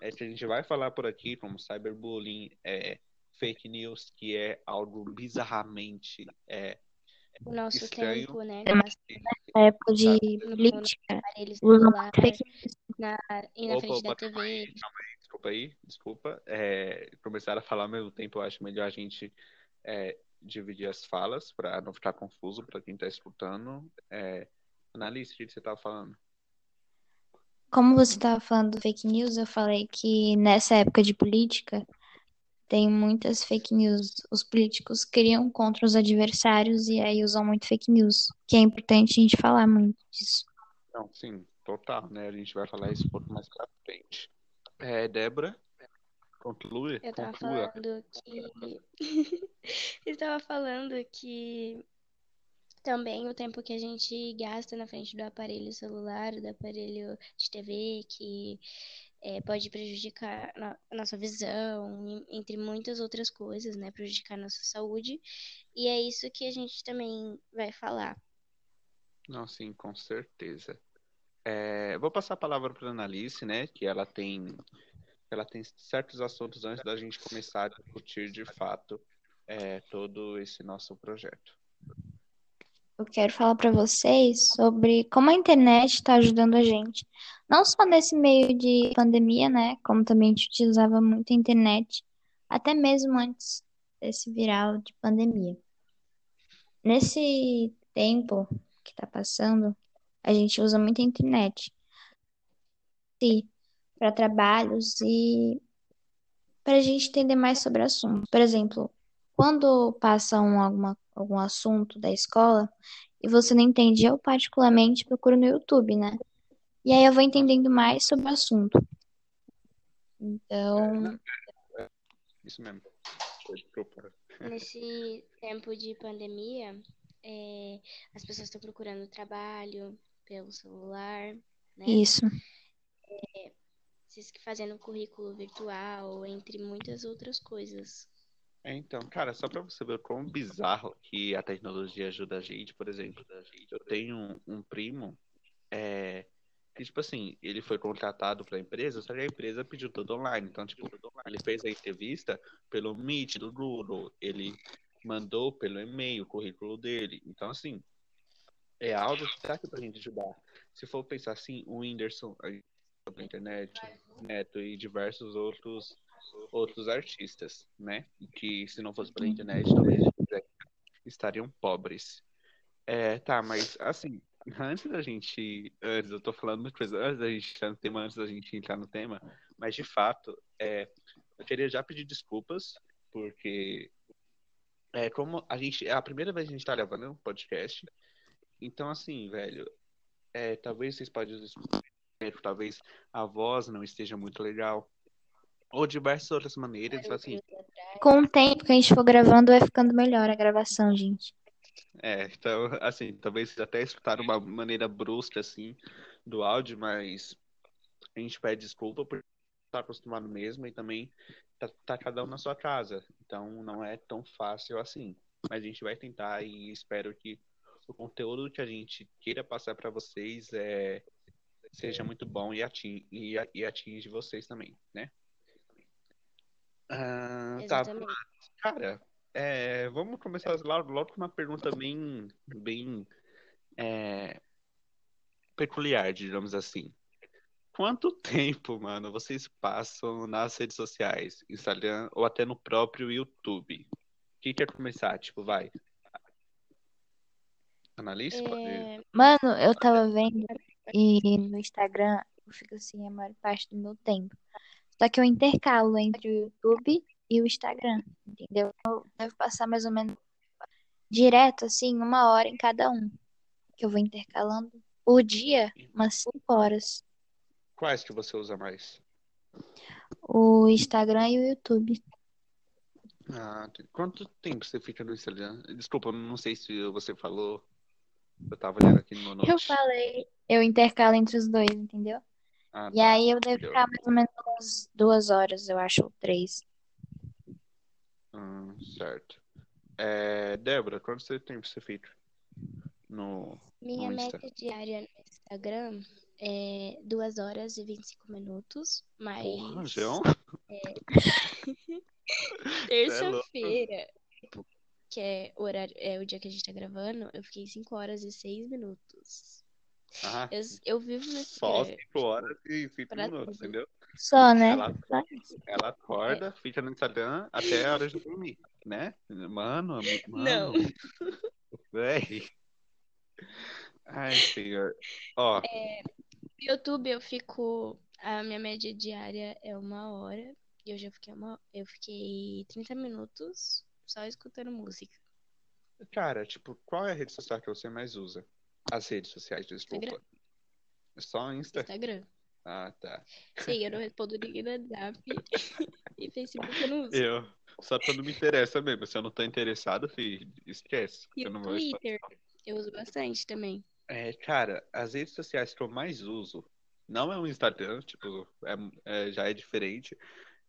É que a gente vai falar por aqui, como cyberbullying, é, fake news, que é algo bizarramente é, o nosso estranho. tempo, né? Na época de política, na, e na Opa, frente da TV. Aí, calma aí, desculpa aí, desculpa. É, começar a falar ao mesmo tempo, eu acho melhor a gente é, dividir as falas para não ficar confuso para quem está escutando. É, Analise, o que você estava falando? Como você estava falando do fake news, eu falei que nessa época de política tem muitas fake news. Os políticos criam contra os adversários e aí usam muito fake news, que é importante a gente falar muito disso. Não, sim, total, né? A gente vai falar isso um pouco mais pra frente. É, Débora, conclui. Eu tava conclua. falando que. eu tava falando que também o tempo que a gente gasta na frente do aparelho celular, do aparelho de TV, que é, pode prejudicar a nossa visão, entre muitas outras coisas, né? Prejudicar a nossa saúde. E é isso que a gente também vai falar. Não, sim, com certeza. É, vou passar a palavra para a Analice, né? Que ela tem, ela tem certos assuntos antes da gente começar a discutir de fato é, todo esse nosso projeto eu quero falar para vocês sobre como a internet está ajudando a gente. Não só nesse meio de pandemia, né? Como também a gente utilizava muito a internet, até mesmo antes desse viral de pandemia. Nesse tempo que está passando, a gente usa muito a internet para trabalhos e para a gente entender mais sobre o assunto. Por exemplo, quando passa um, alguma, algum assunto da escola e você não entende, eu particularmente procuro no YouTube, né? E aí eu vou entendendo mais sobre o assunto. Então, Isso mesmo. Nesse tempo de pandemia, é, as pessoas estão procurando trabalho pelo celular, né? isso. Se fazendo currículo virtual, entre muitas outras coisas. É, então, cara, só pra você ver quão bizarro que a tecnologia ajuda a gente, por exemplo, eu tenho um, um primo é, que, tipo assim, ele foi contratado pra empresa, só que a empresa pediu tudo online. Então, tipo, ele fez a entrevista pelo Meet do Google, ele mandou pelo e-mail o currículo dele. Então, assim, é algo que tá aqui pra gente ajudar. Se for pensar assim, o Whindersson, a pela internet, Neto e diversos outros outros artistas, né? Que se não fosse pela internet, talvez estariam pobres. É, tá, mas assim, antes da gente. Antes, eu tô falando muita coisa, antes da gente entrar no tema, antes da gente entrar no tema, mas de fato, é, eu queria já pedir desculpas, porque é como a gente. É a primeira vez que a gente tá gravando um podcast. Então, assim, velho, é, talvez vocês podem talvez a voz não esteja muito legal. Ou diversas outras maneiras, assim. Com o tempo que a gente for gravando, vai ficando melhor a gravação, gente. É, então, assim, talvez vocês até escutaram uma maneira brusca, assim, do áudio, mas a gente pede desculpa por estar acostumado mesmo e também tá, tá cada um na sua casa. Então, não é tão fácil assim. Mas a gente vai tentar e espero que o conteúdo que a gente queira passar para vocês é, seja muito bom e atinge, e, e atinge vocês também, né? Ah, tá, cara, é, vamos começar logo, logo com uma pergunta bem, bem é, peculiar, digamos assim. Quanto tempo, mano, vocês passam nas redes sociais, Instagram ou até no próprio YouTube? Quem quer começar? Tipo, vai. Analista? Pode... É, Mano, eu tava vendo e no Instagram eu fico assim a maior parte do meu tempo. Só que eu intercalo entre o YouTube e o Instagram, entendeu? Eu devo passar mais ou menos direto, assim, uma hora em cada um. Que eu vou intercalando por dia, umas cinco horas. Quais que você usa mais? O Instagram e o YouTube. Ah, quanto tempo você fica no Instagram? Desculpa, não sei se você falou. Eu tava olhando aqui no meu note. Eu falei, eu intercalo entre os dois, entendeu? Ah, E tá. aí eu devo ficar mais ou menos duas horas, eu acho, ou três. Hum, certo. É, Débora, quanto você- tempo você fica no, minha no média diária no Instagram é 2 horas e 25 minutos, mas Porra, João? terça-feira, tipo, que é o horário, é o dia que a gente tá gravando, eu fiquei 5 horas e 6 minutos. Ah, Eu, eu vivo no só Instagram 5 horas e 5 pra minutos, tudo. entendeu? Só, né? Ela, ela acorda, fica no Instagram até a hora de dormir, né? Mano, ami- Não. mano, véi. Ai, senhor. Ó, No YouTube eu fico. A minha média diária é uma hora. E eu já fiquei uma. Eu fiquei 30 minutos só escutando música. cara, tipo, qual é a rede social que você mais usa? As redes sociais, desculpa. Instagram. Só Insta? Instagram. Ah, tá. Sim, eu não respondo ninguém no WhatsApp. e Facebook eu não uso. Eu. Só quando me interessa mesmo. Se eu não tô interessado, filho, esquece. E eu o. Twitter. Eu uso bastante também. É, cara, as redes sociais que eu mais uso não é o Instagram, tipo, é- é- já é diferente.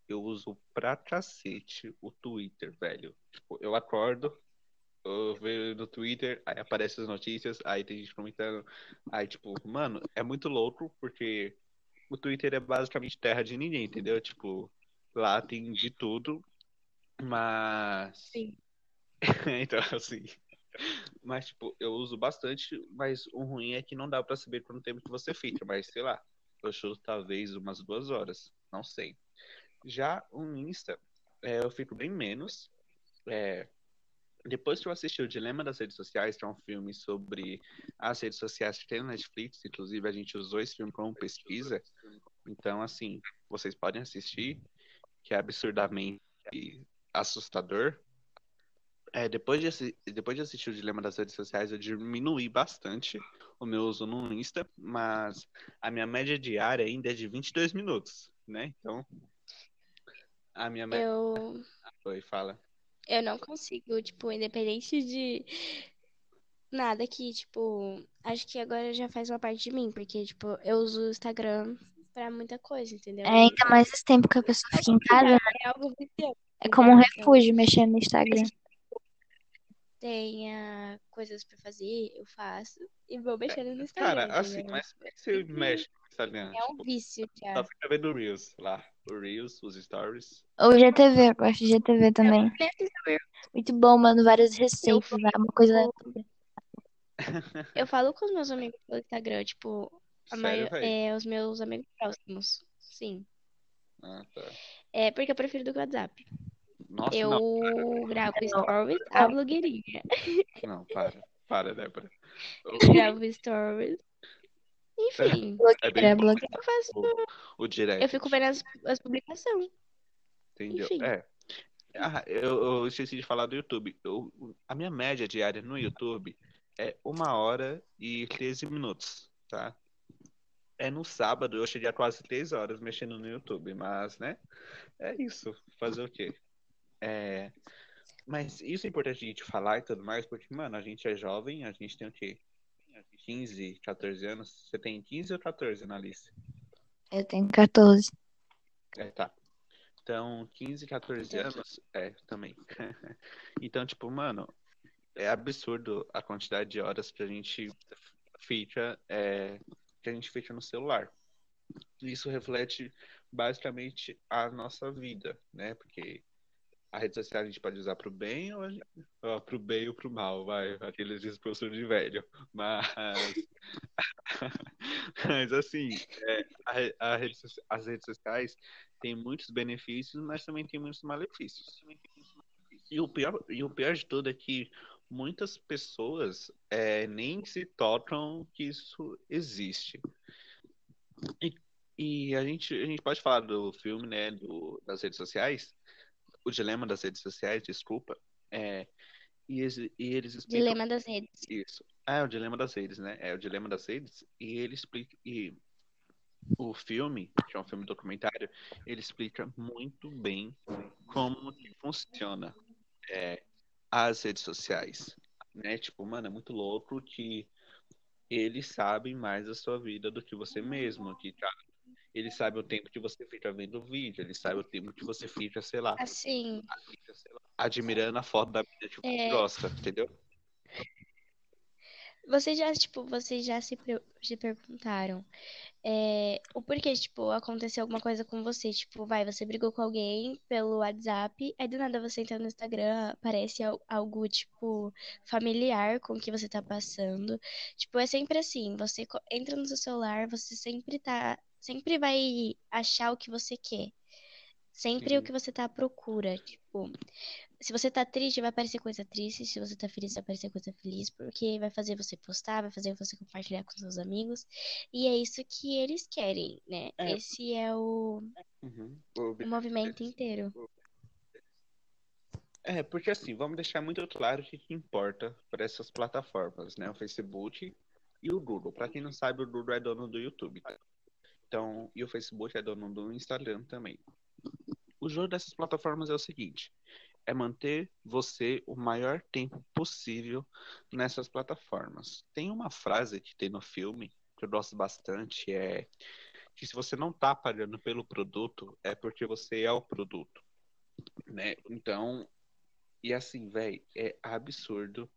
Eu uso pra cacete o Twitter, velho. Tipo, eu acordo, eu vejo no Twitter, aí aparecem as notícias, aí tem gente comentando. Aí, tipo, mano, é muito louco, porque o Twitter é basicamente terra de ninguém, entendeu? Tipo, lá tem de tudo, mas. Sim. Então, assim. Mas, tipo, eu uso bastante, mas o ruim é que não dá pra saber quanto tempo que você fica, mas sei lá, eu chuto talvez umas duas horas, não sei. Já o Insta, é, eu fico bem menos. É, depois que eu assisti o Dilema das Redes Sociais, que é um filme sobre as redes sociais que tem no Netflix, inclusive a gente usou esse filme como pesquisa, então, assim, vocês podem assistir, que é absurdamente assustador. É, depois de, depois de assistir o Dilema das Redes Sociais, eu diminuí bastante o meu uso no Insta, mas a minha média diária ainda é de 22 minutos, né? Então, a minha média. Eu, Oi, fala. Eu não consigo, tipo, independente de nada que, tipo, acho que agora já faz uma parte de mim, porque, tipo, eu uso o Instagram pra muita coisa, entendeu? É ainda mais esse tempo que a pessoa fica em casa, né? É algo viciante. É como um refúgio mexendo no Instagram. Tenha coisas pra fazer, eu faço e vou mexendo no Instagram, Cara, assim, entendeu? mas como é que você mexe no Instagram? É um Tipo, vício já. só fica vendo o Reels lá. O Reels, os Stories. Ou GTV, eu gosto de GTV também. Muito bom, mano. Várias receitas lá, uma coisa. Eu falo com os meus amigos pelo Instagram, tipo, a Sério, maior, é, os meus amigos próximos. Sim. Ah, tá. É porque eu prefiro do que o WhatsApp. Nossa, Eu não, gravo stories, a blogueirinha. não, para. Para, Débora. Eu gravo stories. Enfim, É É bom blogueira. eu faço. o direct. Eu fico vendo as, as publicações. Entendeu? Enfim. É. Ah, eu, eu esqueci de falar do YouTube. Eu- a minha média diária no YouTube é uma hora e 13 minutos, tá? É no sábado, eu cheguei a quase três horas mexendo no YouTube, mas, né? É isso. Fazer o quê? É, mas isso é importante a gente falar e tudo mais, porque, mano, a gente é jovem, a gente tem o quê? 15, 14 anos. Você tem 15 ou 14, Analice? Eu tenho 14. É, tá. Então, 15, 14 Entendi. anos, é, também. Então, tipo, mano, é absurdo a quantidade de horas que a gente fica, é, que a gente fica no celular. Isso reflete basicamente a nossa vida, né? Porque a rede social a gente pode usar pro bem ou gente... ó, pro bem ou pro mal, vai, aqueles discursos de velho. Mas, mas assim, é, a a rede as redes sociais têm muitos benefícios, mas também tem muitos malefícios. E o pior, e o pior de tudo é que muitas pessoas é, nem se tocam que isso existe. E, e a gente, a gente pode falar do filme, né, do, das redes sociais, o dilema das redes sociais, desculpa, é, e, eles, e eles explicam Dilema das redes. isso. É o dilema das redes, né? É o dilema das redes e ele explica e o filme, que é um filme documentário, ele explica muito bem como que funciona é, as redes sociais, né? Tipo, mano, é muito louco que eles sabem mais da sua vida do que você mesmo, que cara, eles sabem o tempo que você fica vendo o vídeo, eles sabem o tempo que você fica, sei lá, Assim, fica, sei lá, admirando a foto da vida que você É. gosta, entendeu? vocês já, tipo, vocês já se, se perguntaram é, o porquê, tipo, aconteceu alguma coisa com você, tipo, vai, você brigou com alguém pelo WhatsApp, aí do nada você entra no Instagram, aparece al- algo, tipo, familiar com o que você tá passando. Tipo, é sempre assim, você entra no seu celular, você sempre tá, sempre vai achar o que você quer. Sempre o Sim. que você tá à procura, tipo, se você tá triste, vai aparecer coisa triste. Se você tá feliz, vai aparecer coisa feliz. Porque vai fazer você postar, vai fazer você compartilhar com seus amigos. E é isso que eles querem, né? É. Esse é o, Uhum. o movimento inteiro. É, porque assim, vamos deixar muito claro o que, que importa para essas plataformas, né? O Facebook e o Google. Para quem não sabe, o Google é dono do YouTube. Então, e o Facebook é dono do Instagram também. O jogo dessas plataformas é o seguinte: é manter você o maior tempo possível nessas plataformas. Tem uma frase que tem no filme que eu gosto bastante, é que se você não tá pagando pelo produto, é porque você é o produto, né? Então, e assim, velho, é absurdo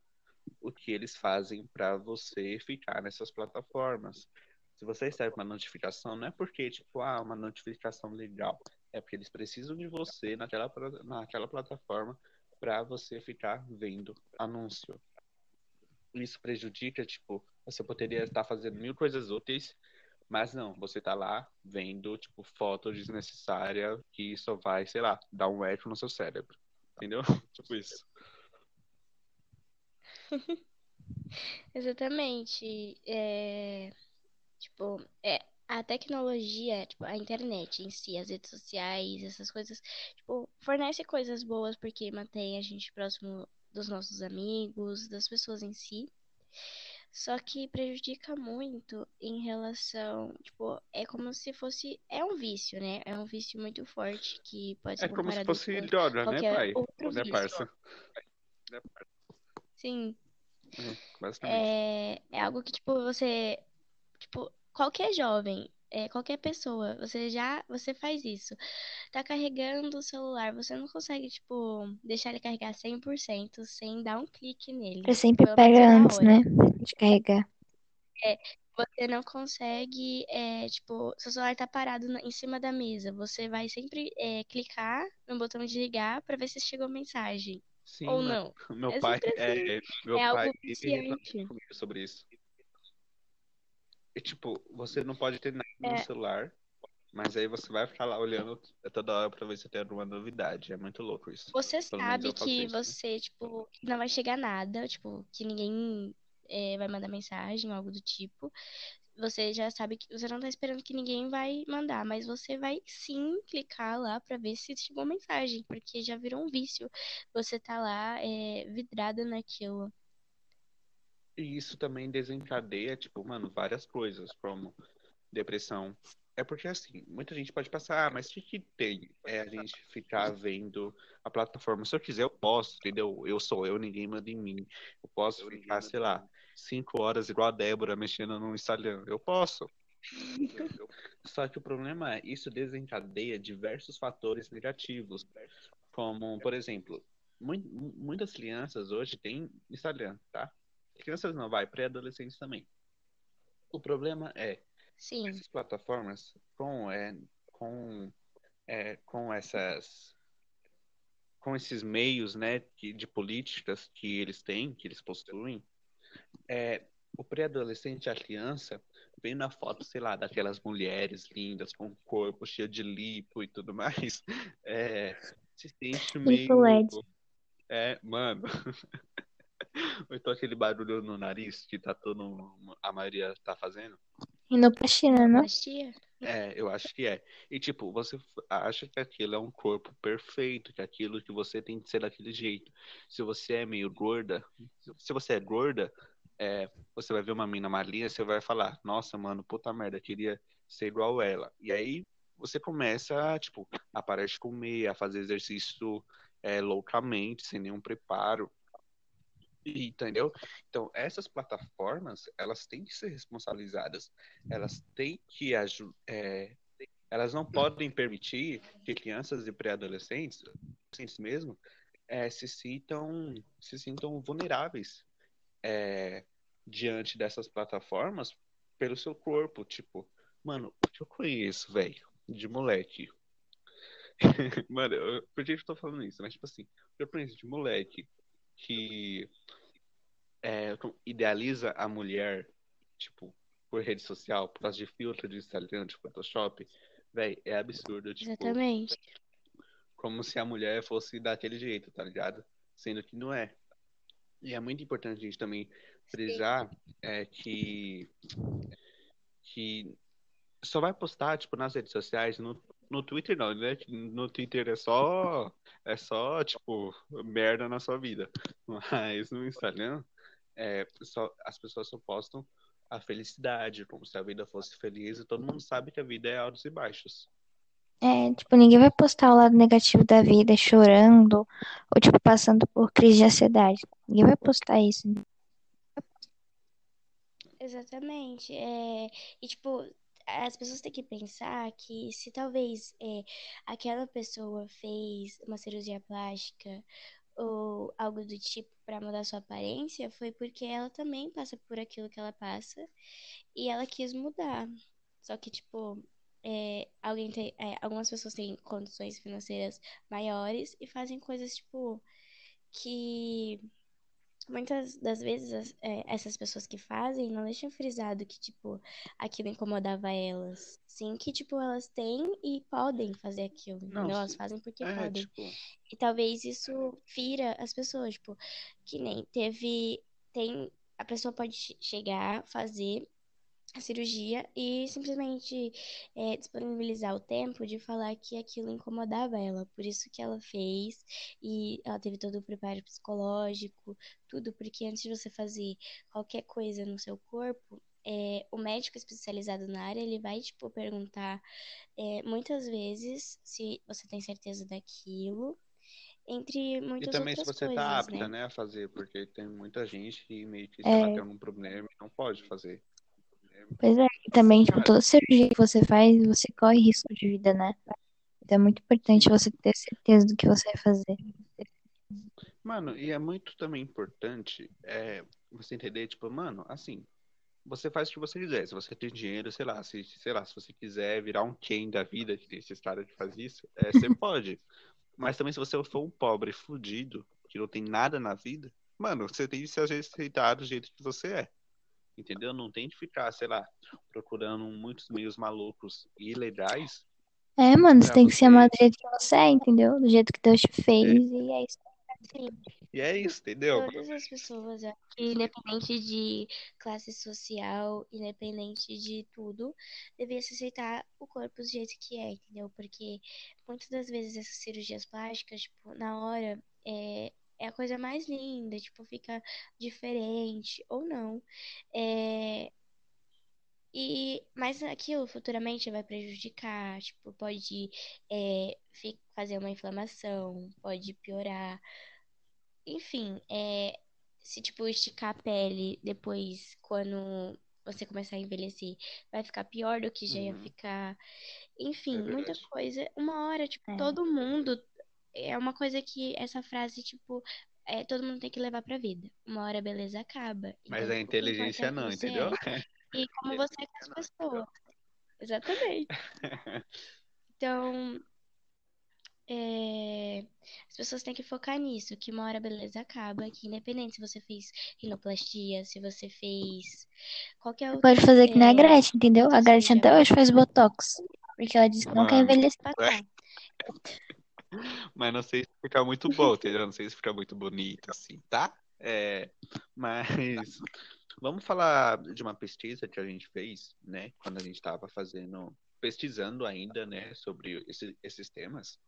o que eles fazem pra você ficar nessas plataformas. Se você recebe uma notificação, não é porque, tipo, ah, uma notificação legal. É porque eles precisam de você naquela, naquela plataforma pra você ficar vendo anúncio. Isso prejudica, tipo, você poderia estar fazendo mil coisas úteis, mas não, você tá lá vendo, tipo, foto desnecessária que só vai, sei lá, dar um eco no seu cérebro. Entendeu? tipo isso. Exatamente. É, tipo, é, a tecnologia, tipo, a internet em si, as redes sociais, essas coisas, tipo, fornece coisas boas porque mantém a gente próximo dos nossos amigos, das pessoas em si. Só que prejudica muito em relação, tipo, é como se fosse, é um vício, né? É um vício muito forte que pode ser É como se fosse droga, né, pai? outro Né, vício. parça? Sim, É, basicamente. é, é algo que, tipo, você, tipo, qualquer jovem, é, qualquer pessoa, você já, você faz isso. Tá carregando o celular, você não consegue, tipo, deixar ele carregar 100% sem dar um clique nele. Pra sempre pega antes, né? De carregar. Você não consegue, é, tipo, seu celular tá parado na- em cima da mesa. Você vai sempre é, clicar no botão de ligar pra ver se chegou mensagem. Sim, Ou não. Meu É pai, sempre assim. é, meu É pai, algo ele comigo sobre isso. E, tipo, você não pode ter nada no É. celular, mas aí você vai ficar lá olhando toda hora pra ver se tem alguma novidade. É muito louco isso. Você Pelo sabe que isso, você, tipo, não vai chegar nada, tipo, que ninguém é, vai mandar mensagem, algo do tipo. Você já sabe que você não tá esperando que ninguém vai mandar, mas você vai sim clicar lá pra ver se chegou mensagem, porque já virou um vício. Você tá lá é, vidrado naquilo. E isso também desencadeia, tipo, mano, várias coisas, como depressão. É porque, assim, muita gente pode passar, ah, mas o que, que tem? É a gente ficar vendo a plataforma. Se eu quiser, eu posso, entendeu? Eu sou eu, ninguém manda em mim. Eu posso ficar, sei lá, cinco horas igual a Débora mexendo no Instagram. Eu posso. Só que o problema é, isso desencadeia diversos fatores negativos. Como, por exemplo, mui- muitas crianças hoje têm Instagram, tá? Crianças não, vai, pré-adolescentes também. O problema é, Sim, essas plataformas com, é, com, é, com essas com esses meios né, que- de políticas que eles têm, que eles possuem, é, o pré-adolescente, a criança, vem na foto, sei lá, daquelas mulheres lindas, com o corpo cheio de lipo e tudo mais, é, se sente meio... É, mano... Ou então aquele barulho no nariz que tá todo... A maioria tá fazendo. Rinoplastina, não? Pastia? É, eu acho que é. E tipo, você acha que aquilo é um corpo perfeito, que aquilo que você tem que ser daquele jeito. Se você é meio gorda, se você é gorda, é, você vai ver uma mina malinha, você vai falar, nossa, mano, puta merda, queria ser igual ela. E aí você começa, tipo, a parar de comer, a fazer exercício é, loucamente, sem nenhum preparo. Entendeu? Então, essas plataformas, elas têm que ser responsabilizadas. Elas têm que aju- é, elas não podem permitir que crianças e pré-adolescentes, adolescentes mesmo, é, se sintam se sintam vulneráveis é, diante dessas plataformas pelo seu corpo. Tipo, mano, o que eu conheço, velho, de moleque. Mano, eu, por que eu tô falando isso? Mas, tipo assim, eu conheço de moleque que é, idealiza a mulher, tipo, por rede social, por causa de filtro de Instagram, de Photoshop, véi, é absurdo, tipo, Exatamente. como se a mulher fosse daquele jeito, tá ligado? Sendo que não é. E é muito importante a gente também frisar é, que, que só vai postar, tipo, nas redes sociais, no, no Twitter não, né? No Twitter é só, é só, tipo, merda na sua vida. Mas no Instagram, é, só, as pessoas só postam a felicidade, como se a vida fosse feliz, e todo mundo sabe que a vida é altos e baixos. É, tipo, ninguém vai postar o lado negativo da vida chorando ou, tipo, passando por crise de ansiedade. Ninguém vai postar isso. Exatamente. É, e, tipo, as pessoas têm que pensar que se talvez é, aquela pessoa fez uma cirurgia plástica ou algo do tipo para mudar sua aparência, foi porque ela também passa por aquilo que ela passa e ela quis mudar. Só que, tipo, é, alguém tem, é, algumas pessoas têm condições financeiras maiores e fazem coisas, tipo, que muitas das vezes é, essas pessoas que fazem não deixam frisado que, tipo, aquilo incomodava elas. Sim, que, tipo, elas têm e podem fazer aquilo, Não, entendeu? Elas fazem porque É, podem. tipo, E talvez isso fira as pessoas, tipo, que nem teve, tem, a pessoa pode che- chegar, fazer a cirurgia e simplesmente é, disponibilizar o tempo de falar que aquilo incomodava ela. Por isso que ela fez e ela teve todo o preparo psicológico, tudo, porque antes de você fazer qualquer coisa no seu corpo, é, o médico especializado na área, ele vai, tipo, perguntar é, muitas vezes se você tem certeza daquilo, entre muitas E também se outras você tá coisas, apta, né? né, a fazer, porque tem muita gente que meio que, sei É. lá, tem algum problema e não pode fazer. Pois é, e também, tipo, toda cirurgia que você faz, você corre risco de vida, né? Então é muito importante você ter certeza do que você vai fazer. Mano, e é muito também importante é, você entender, tipo, mano, assim, você faz o que você quiser. Se você tem dinheiro, sei lá, se, sei lá, se você quiser virar um Ken da vida, que tem esse cara que faz isso, é, você pode. Mas também se você for um pobre fudido, que não tem nada na vida, mano, você tem que se aceitar do jeito que você é. Entendeu? Não tem de ficar, sei lá, procurando muitos meios malucos e ilegais. É, mano, você Pra tem que se você- amar do jeito que você é, entendeu? Do jeito que Deus te fez, e é isso. E é isso, entendeu? Todas as pessoas, eu acho que independente de classe social, independente de tudo, devia se aceitar o corpo do jeito que é, entendeu? Porque muitas das vezes essas cirurgias plásticas, tipo, na hora, é, é a coisa mais linda, tipo, fica diferente ou não. É, e, mas aquilo futuramente vai prejudicar, tipo, pode é, fazer uma inflamação, pode piorar. Enfim, é, se tipo esticar a pele depois, quando você começar a envelhecer, vai ficar pior do que já ia Uhum. ficar. Enfim, É muita coisa. Uma hora, tipo, É. todo mundo. É uma coisa que essa frase, tipo, é, todo mundo tem que levar pra vida. Uma hora a beleza acaba. Mas Então, a inteligência é não, entendeu? é e como você é com as pessoas. Exatamente. Então, é, as pessoas têm que focar nisso, que uma hora a beleza acaba, que independente se você fez rinoplastia, se você fez qualquer outra Pode fazer que nem a Gretchen, entendeu? A Gretchen até hoje faz botox. Porque ela disse que não quer envelhecer. Mas não sei se fica muito bom, entendeu? Não sei se fica muito bonito, assim, tá? É, mas vamos falar de uma pesquisa que a gente fez, né? Quando a gente estava fazendo, pesquisando ainda, né? Sobre esse- esses temas.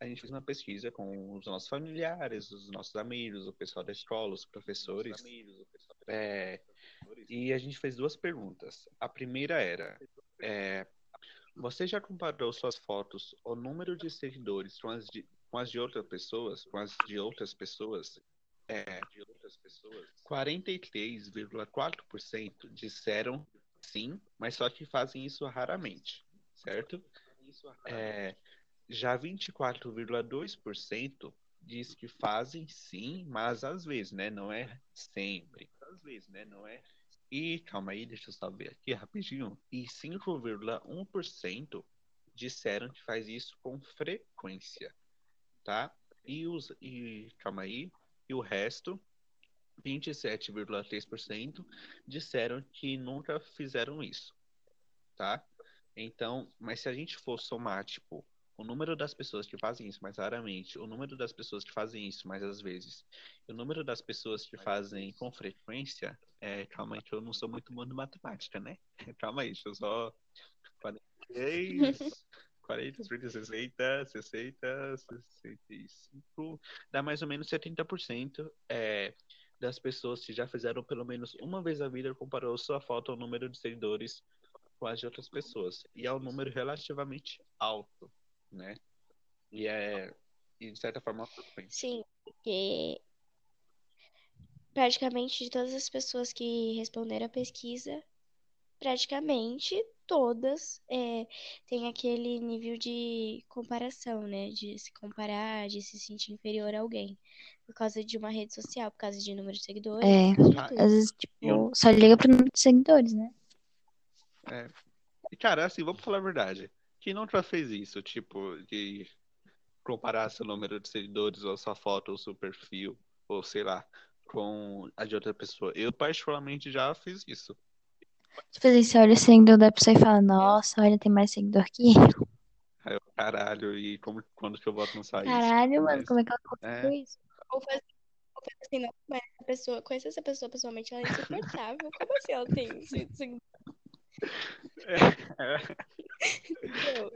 A gente fez uma pesquisa com os nossos familiares, os nossos amigos, o pessoal da escola, os professores. É, e a gente fez duas perguntas. A primeira era: é, você já comparou suas fotos, o número de seguidores com as de, com as de outras pessoas, com as de outras pessoas? É, 43,4% disseram sim, mas só que fazem isso raramente, certo? É, já 24,2% diz que fazem sim, mas às vezes, né? Não é sempre. Às vezes, né? Não é. E calma aí, deixa eu só ver aqui rapidinho. E 5,1% disseram que faz isso com frequência, tá? E os e calma aí, e o resto 27,3% disseram que nunca fizeram isso, tá? Então, mas se a gente for somar, tipo, o número das pessoas que fazem isso mais raramente, o número das pessoas que fazem isso mais às vezes, e o número das pessoas que fazem com frequência, é, calma aí que eu não sou muito bom de matemática, né? Calma aí, deixa eu só 46, 40, 30, 60, 60, 65, dá mais ou menos 70% é, das pessoas que já fizeram pelo menos uma vez a vida comparou sua foto ao número de seguidores com as de outras pessoas. E é um número relativamente alto, né? E é, e de certa forma, frequente. Sim, porque praticamente de todas as pessoas que responderam a pesquisa, praticamente todas é, têm aquele nível de comparação, né? De se comparar, de se sentir inferior a alguém. Por causa de uma rede social, por causa de número de seguidores, É. por causa de tudo. Às vezes, tipo, Eu- só liga pro número de seguidores, né? É. E, cara, assim, vamos falar a verdade. Quem não já fez isso? Tipo, de comparar seu número de seguidores, ou sua foto, ou seu perfil, ou sei lá, com a de outra pessoa. Eu, particularmente, já fiz isso. Tipo assim, você olha o seguidor da pessoa e fala, nossa, olha, tem mais seguidor que eu. Aí eu, caralho, e como, quando que eu boto no sair? Caralho, mano, Mas- como é que ela conseguiu É, isso? Ou faz, ou faz assim, não, mas a pessoa, conhecer essa pessoa pessoalmente, ela é insuportável. Como assim ela tem Entendeu?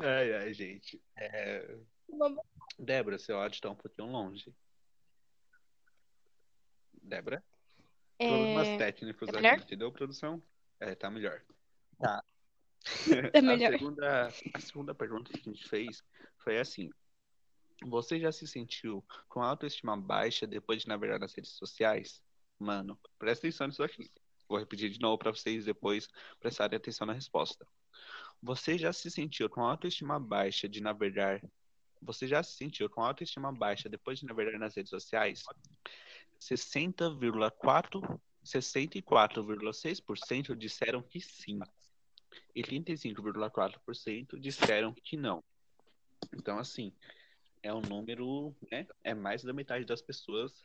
Ai, ai, gente. É... Uma- Débora, seu áudio tá um pouquinho longe. Débora? Problemas É, técnicos tá aqui, melhor? entendeu, produção? É, tá melhor. Tá. Tá A melhor. segunda, a segunda pergunta que a gente fez foi assim: Você já se sentiu com autoestima baixa depois de navegar nas redes sociais? Mano, presta atenção nisso aqui. Vou repetir de novo para vocês depois prestarem atenção na resposta. Você já se sentiu com autoestima baixa de navegar? Você já se sentiu com autoestima baixa depois de navegar nas redes sociais? 60,4 64,6% disseram que sim. E 35,4% disseram que não. Então, assim, é um número, né? É mais da metade das pessoas.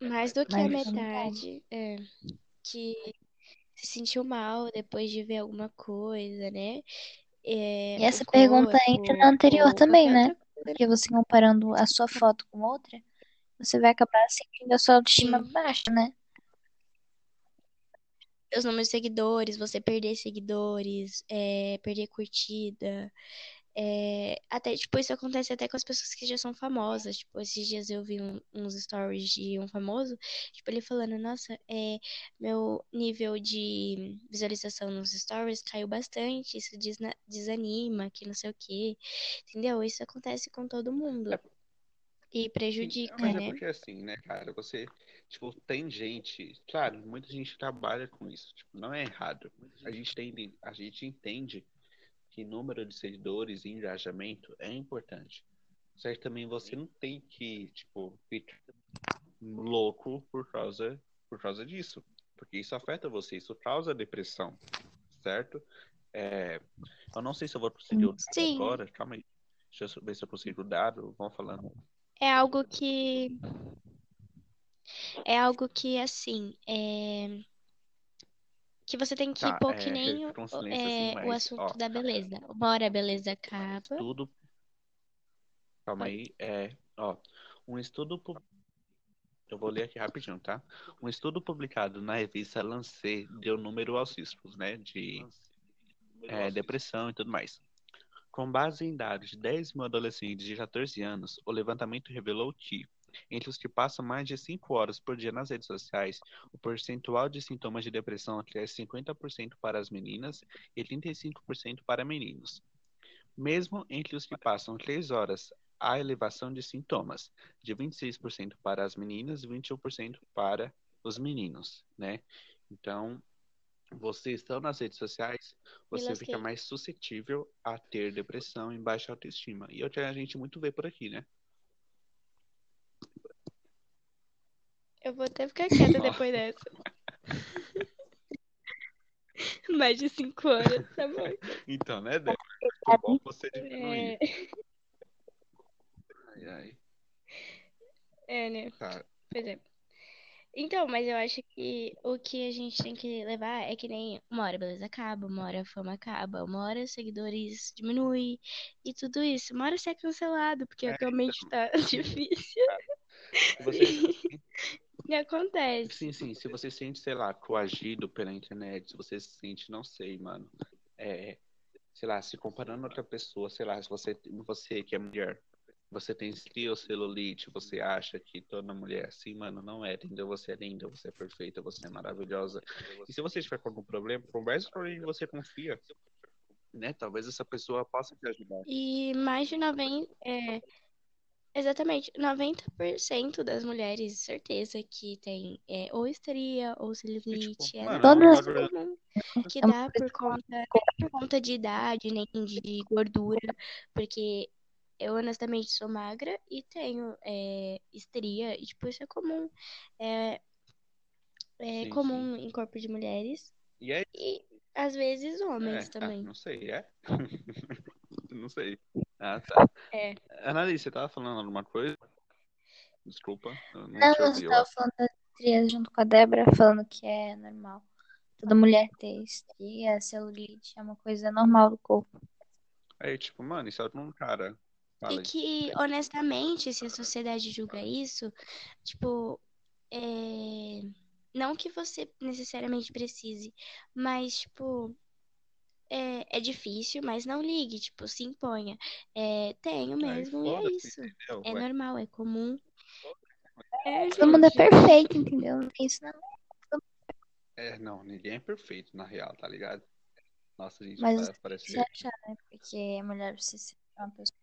Mais do que a Mais da metade, é, que se sentiu mal depois de ver alguma coisa, né? É, E essa o pergunta corpo entra na anterior também, né? coisa. Porque você comparando a sua foto com outra, você vai acabar sentindo a sua autoestima Sim. baixa, né? Os números de seguidores, você perder seguidores, é, perder curtida. É, até, tipo, isso acontece até com as pessoas que já são famosas. Tipo, esses dias eu vi um- uns stories de um famoso, tipo, ele falando, nossa, é, meu nível de visualização nos stories caiu bastante, isso desanima, que não sei o quê. Entendeu? Isso acontece com todo mundo. É. E prejudica, mas é né? porque assim, né, cara? Você, tipo, tem gente. Claro, muita gente trabalha com isso. Tipo, não é errado. A gente tem, a gente entende que número de seguidores e engajamento é importante. Que também você não tem que, tipo, ficar louco por causa, por causa disso. Porque isso afeta você, isso causa depressão, certo? É, eu não sei se eu vou conseguir o dado agora, calma aí. Deixa eu ver se eu consigo o dado, vão falando. É algo que. É algo que, assim, é. Que você tem que Tá, pôr que é, nem o, com silêncio assim, é, o mas, assunto ó, da beleza. Uma hora a beleza acaba. estudo. Calma aí, é, ó, um estudo. Eu vou ler aqui rapidinho, tá? Um estudo publicado na revista Lancet deu número aos riscos, né, de é, depressão e tudo mais. Com base em dados de 10 mil adolescentes de 14 anos, o levantamento revelou que, entre os que passam mais de 5 horas por dia nas redes sociais, o percentual de sintomas de depressão cresce 50% para as meninas e 35% para meninos. Mesmo entre os que passam 3 horas, há elevação de sintomas, de 26% para as meninas e 21% para os meninos, né? Então, você estando nas redes sociais, você fica mais suscetível a ter depressão e baixa autoestima. E é o que a gente muito vê por aqui, né? Eu vou até ficar quieta depois dessa. Mais de cinco horas, tá bom. Então, né, Débora? Muito bom você diminuir. É, Ai, ai. é, né? Tá. Pois é. Então, mas eu acho que o que a gente tem que levar é que nem uma hora a beleza acaba, uma hora a fama acaba, uma hora os seguidores diminui e tudo isso. Uma hora você é cancelado, porque É, atualmente então, tá difícil. Você, E acontece. sim, sim, se você se sente, sei lá, coagido pela internet, se você se sente, não sei, mano, é, sei lá, se comparando a outra pessoa, sei lá, se você, você que é mulher, você tem celulite, você acha que toda mulher é assim, mano, não é, entendeu? Você é linda, você é perfeita, você é maravilhosa. E se você tiver com algum problema, converse com alguém que você confia, né? Talvez essa pessoa possa te ajudar. E mais de 90, é, exatamente, 90% das mulheres, certeza que tem é, ou estria ou celulite, é mano, muito Todas- que É uma dá por conta, por conta de idade, nem de gordura, porque eu honestamente sou magra e tenho é, estria, e tipo, isso é comum. É, é Sim, comum em corpo de mulheres E é e às vezes homens É, ah, também. não sei, é? não sei. Ah, tá. É. Annalise, você tava falando alguma coisa? Desculpa, eu não Não, eu ouvi. acho. falando das estrias junto com a Débora, falando que é normal. Toda mulher ter estria, celulite, é uma coisa normal do corpo. Aí, tipo, mano, isso é um cara. Fala E aí. que, honestamente, se a sociedade julga isso, tipo, é... não que você necessariamente precise, mas, tipo, é, é difícil, mas não ligue, tipo, se imponha. É, tenho mesmo, e é isso. entendeu? É Ué, normal, é comum. É, Todo mundo é perfeito, entendeu? Não tem isso não. É, não, ninguém é perfeito na real, tá ligado? Nossa, gente, Mas pa- parece você achar, né? Porque a mulher precisa ser uma pessoa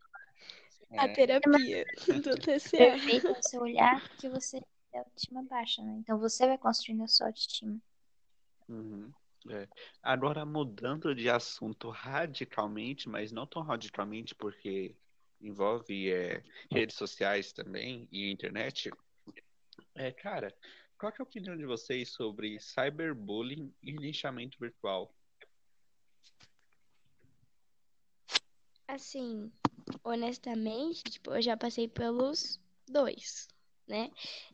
A É, terapia do TCA. perfeita no seu olhar, porque você tem autoestima baixa, né? Então você vai construindo a sua autoestima. uhum, é. Agora, mudando de assunto radicalmente, mas não tão radicalmente, porque envolve é, redes sociais também e internet. É, cara, qual é a opinião de vocês sobre cyberbullying e lixamento virtual? Assim, honestamente, tipo, eu já passei pelos dois, né?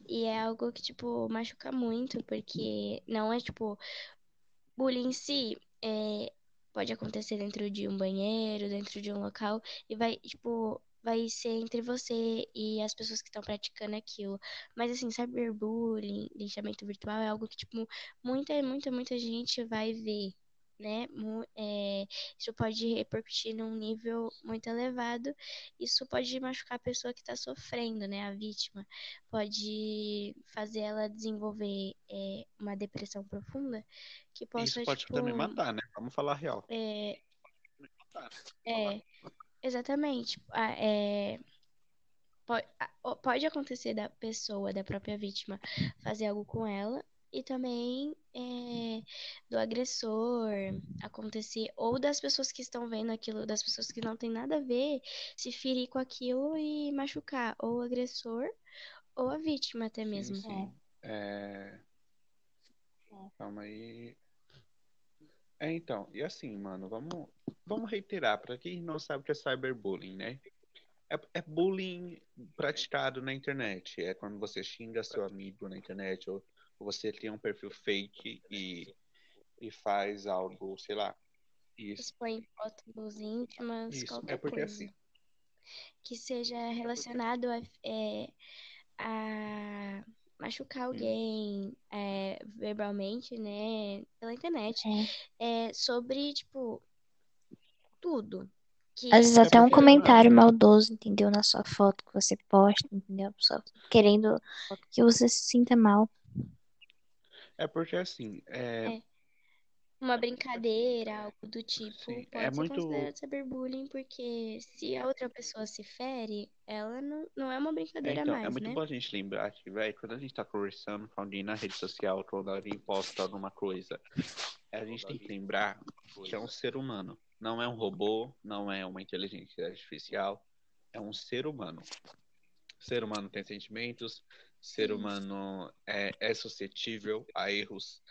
E é algo que, tipo, machuca muito, porque não é, tipo, bullying em si, é, pode acontecer dentro de um banheiro, dentro de um local, e vai, tipo, vai ser entre você e as pessoas que estão praticando aquilo. Mas, assim, cyberbullying, linchamento virtual é algo que, tipo, muita, muita, muita gente vai ver. Né? Mu- é, isso pode repercutir num nível muito elevado. Isso pode machucar a pessoa que está sofrendo, né? A vítima. Pode fazer ela desenvolver é, uma depressão profunda que Isso possa, pode tipo, também matar, né? Vamos falar a real. é, é, exatamente. Ah, é, pode, pode acontecer da pessoa, da própria vítima, fazer algo com ela. E também é, do agressor acontecer, ou das pessoas que estão vendo aquilo, das pessoas que não tem nada a ver, se ferir com aquilo e machucar, ou o agressor, ou a vítima até Sim, mesmo. sim. É... Calma aí. É, então, e assim, mano, vamos, vamos reiterar, pra quem não sabe o que é cyberbullying, né? É, é bullying praticado na internet. É quando você xinga seu amigo na internet, ou você tem um perfil fake e, e faz algo, sei lá. Isso, Expõe fotos íntimas, isso. qualquer É porque coisa. assim, que seja relacionado a, é, a machucar sim, alguém é, verbalmente, né, pela internet. É. É sobre, tipo, tudo. Que Às vezes é até um comentário mano, maldoso, entendeu? Na sua foto que você posta, entendeu? A pessoa querendo que você se sinta mal. É porque assim, é, é uma brincadeira, algo do tipo, sim, é pode ser muito. considerado cyberbullying, porque se a outra pessoa se fere, ela não, não é uma É, brincadeira então, é mais, muito né? bom a gente lembrar que, velho, quando a gente tá conversando com alguém na rede social, quando alguém posta alguma coisa, a gente tem que lembrar que é um ser humano. Não é um robô, não é uma inteligência artificial, é um ser humano. Ser humano tem sentimentos, ser Sim. humano é, é suscetível a erros.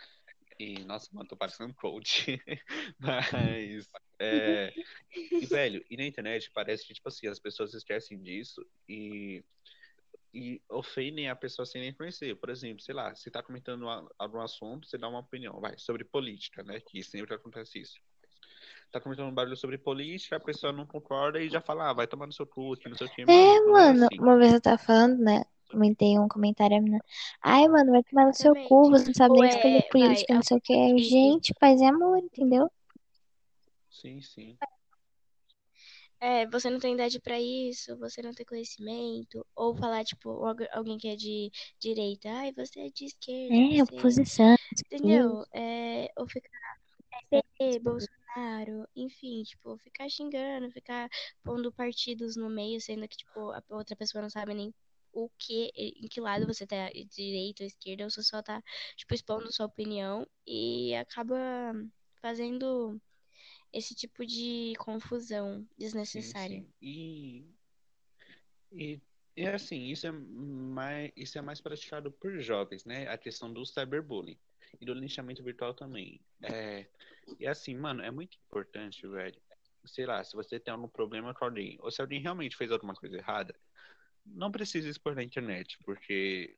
E, nossa, mano, tô parecendo um coach. Mas, é, e, velho, e na internet parece que, tipo assim, as pessoas esquecem disso e, e ofendem a pessoa sem nem conhecer. Por exemplo, sei lá, você tá comentando algum assunto, você dá uma opinião, vai, sobre política, né? Que sempre acontece isso. Tá comentando um barulho sobre política, a pessoa não concorda e já fala, ah, vai tomar no seu cu, que não sei o que. É, Mano, não é mano, assim. uma vez eu tava falando, né? Comentei um comentário, a menina. Ai, mano, vai tomar no seu cu, você não sabe nem escolher é, política, não sei o que. alguém que Gente, paz e amor, entendeu? Sim, sim. É, você não tem idade pra isso, você não tem conhecimento, ou falar, tipo, algu- alguém que é de direita, ai, você é de esquerda, É, você, oposição, entendeu? É, ou ficar PT, Bolsonaro, enfim, tipo, ficar xingando, ficar pondo partidos no meio, sendo que, tipo, a outra pessoa não sabe nem o que, em que lado você tá, direita ou esquerda, você só tá, tipo, expondo sua opinião e acaba fazendo esse tipo de confusão Sim, desnecessária. sim. E, e, e assim, isso é mais, isso é mais praticado por jovens, né? A questão do cyberbullying e do linchamento virtual também. É, e assim, mano, é muito importante, velho. Sei lá, se você tem algum problema com alguém, ou se alguém realmente fez alguma coisa errada, não precisa expor na internet, porque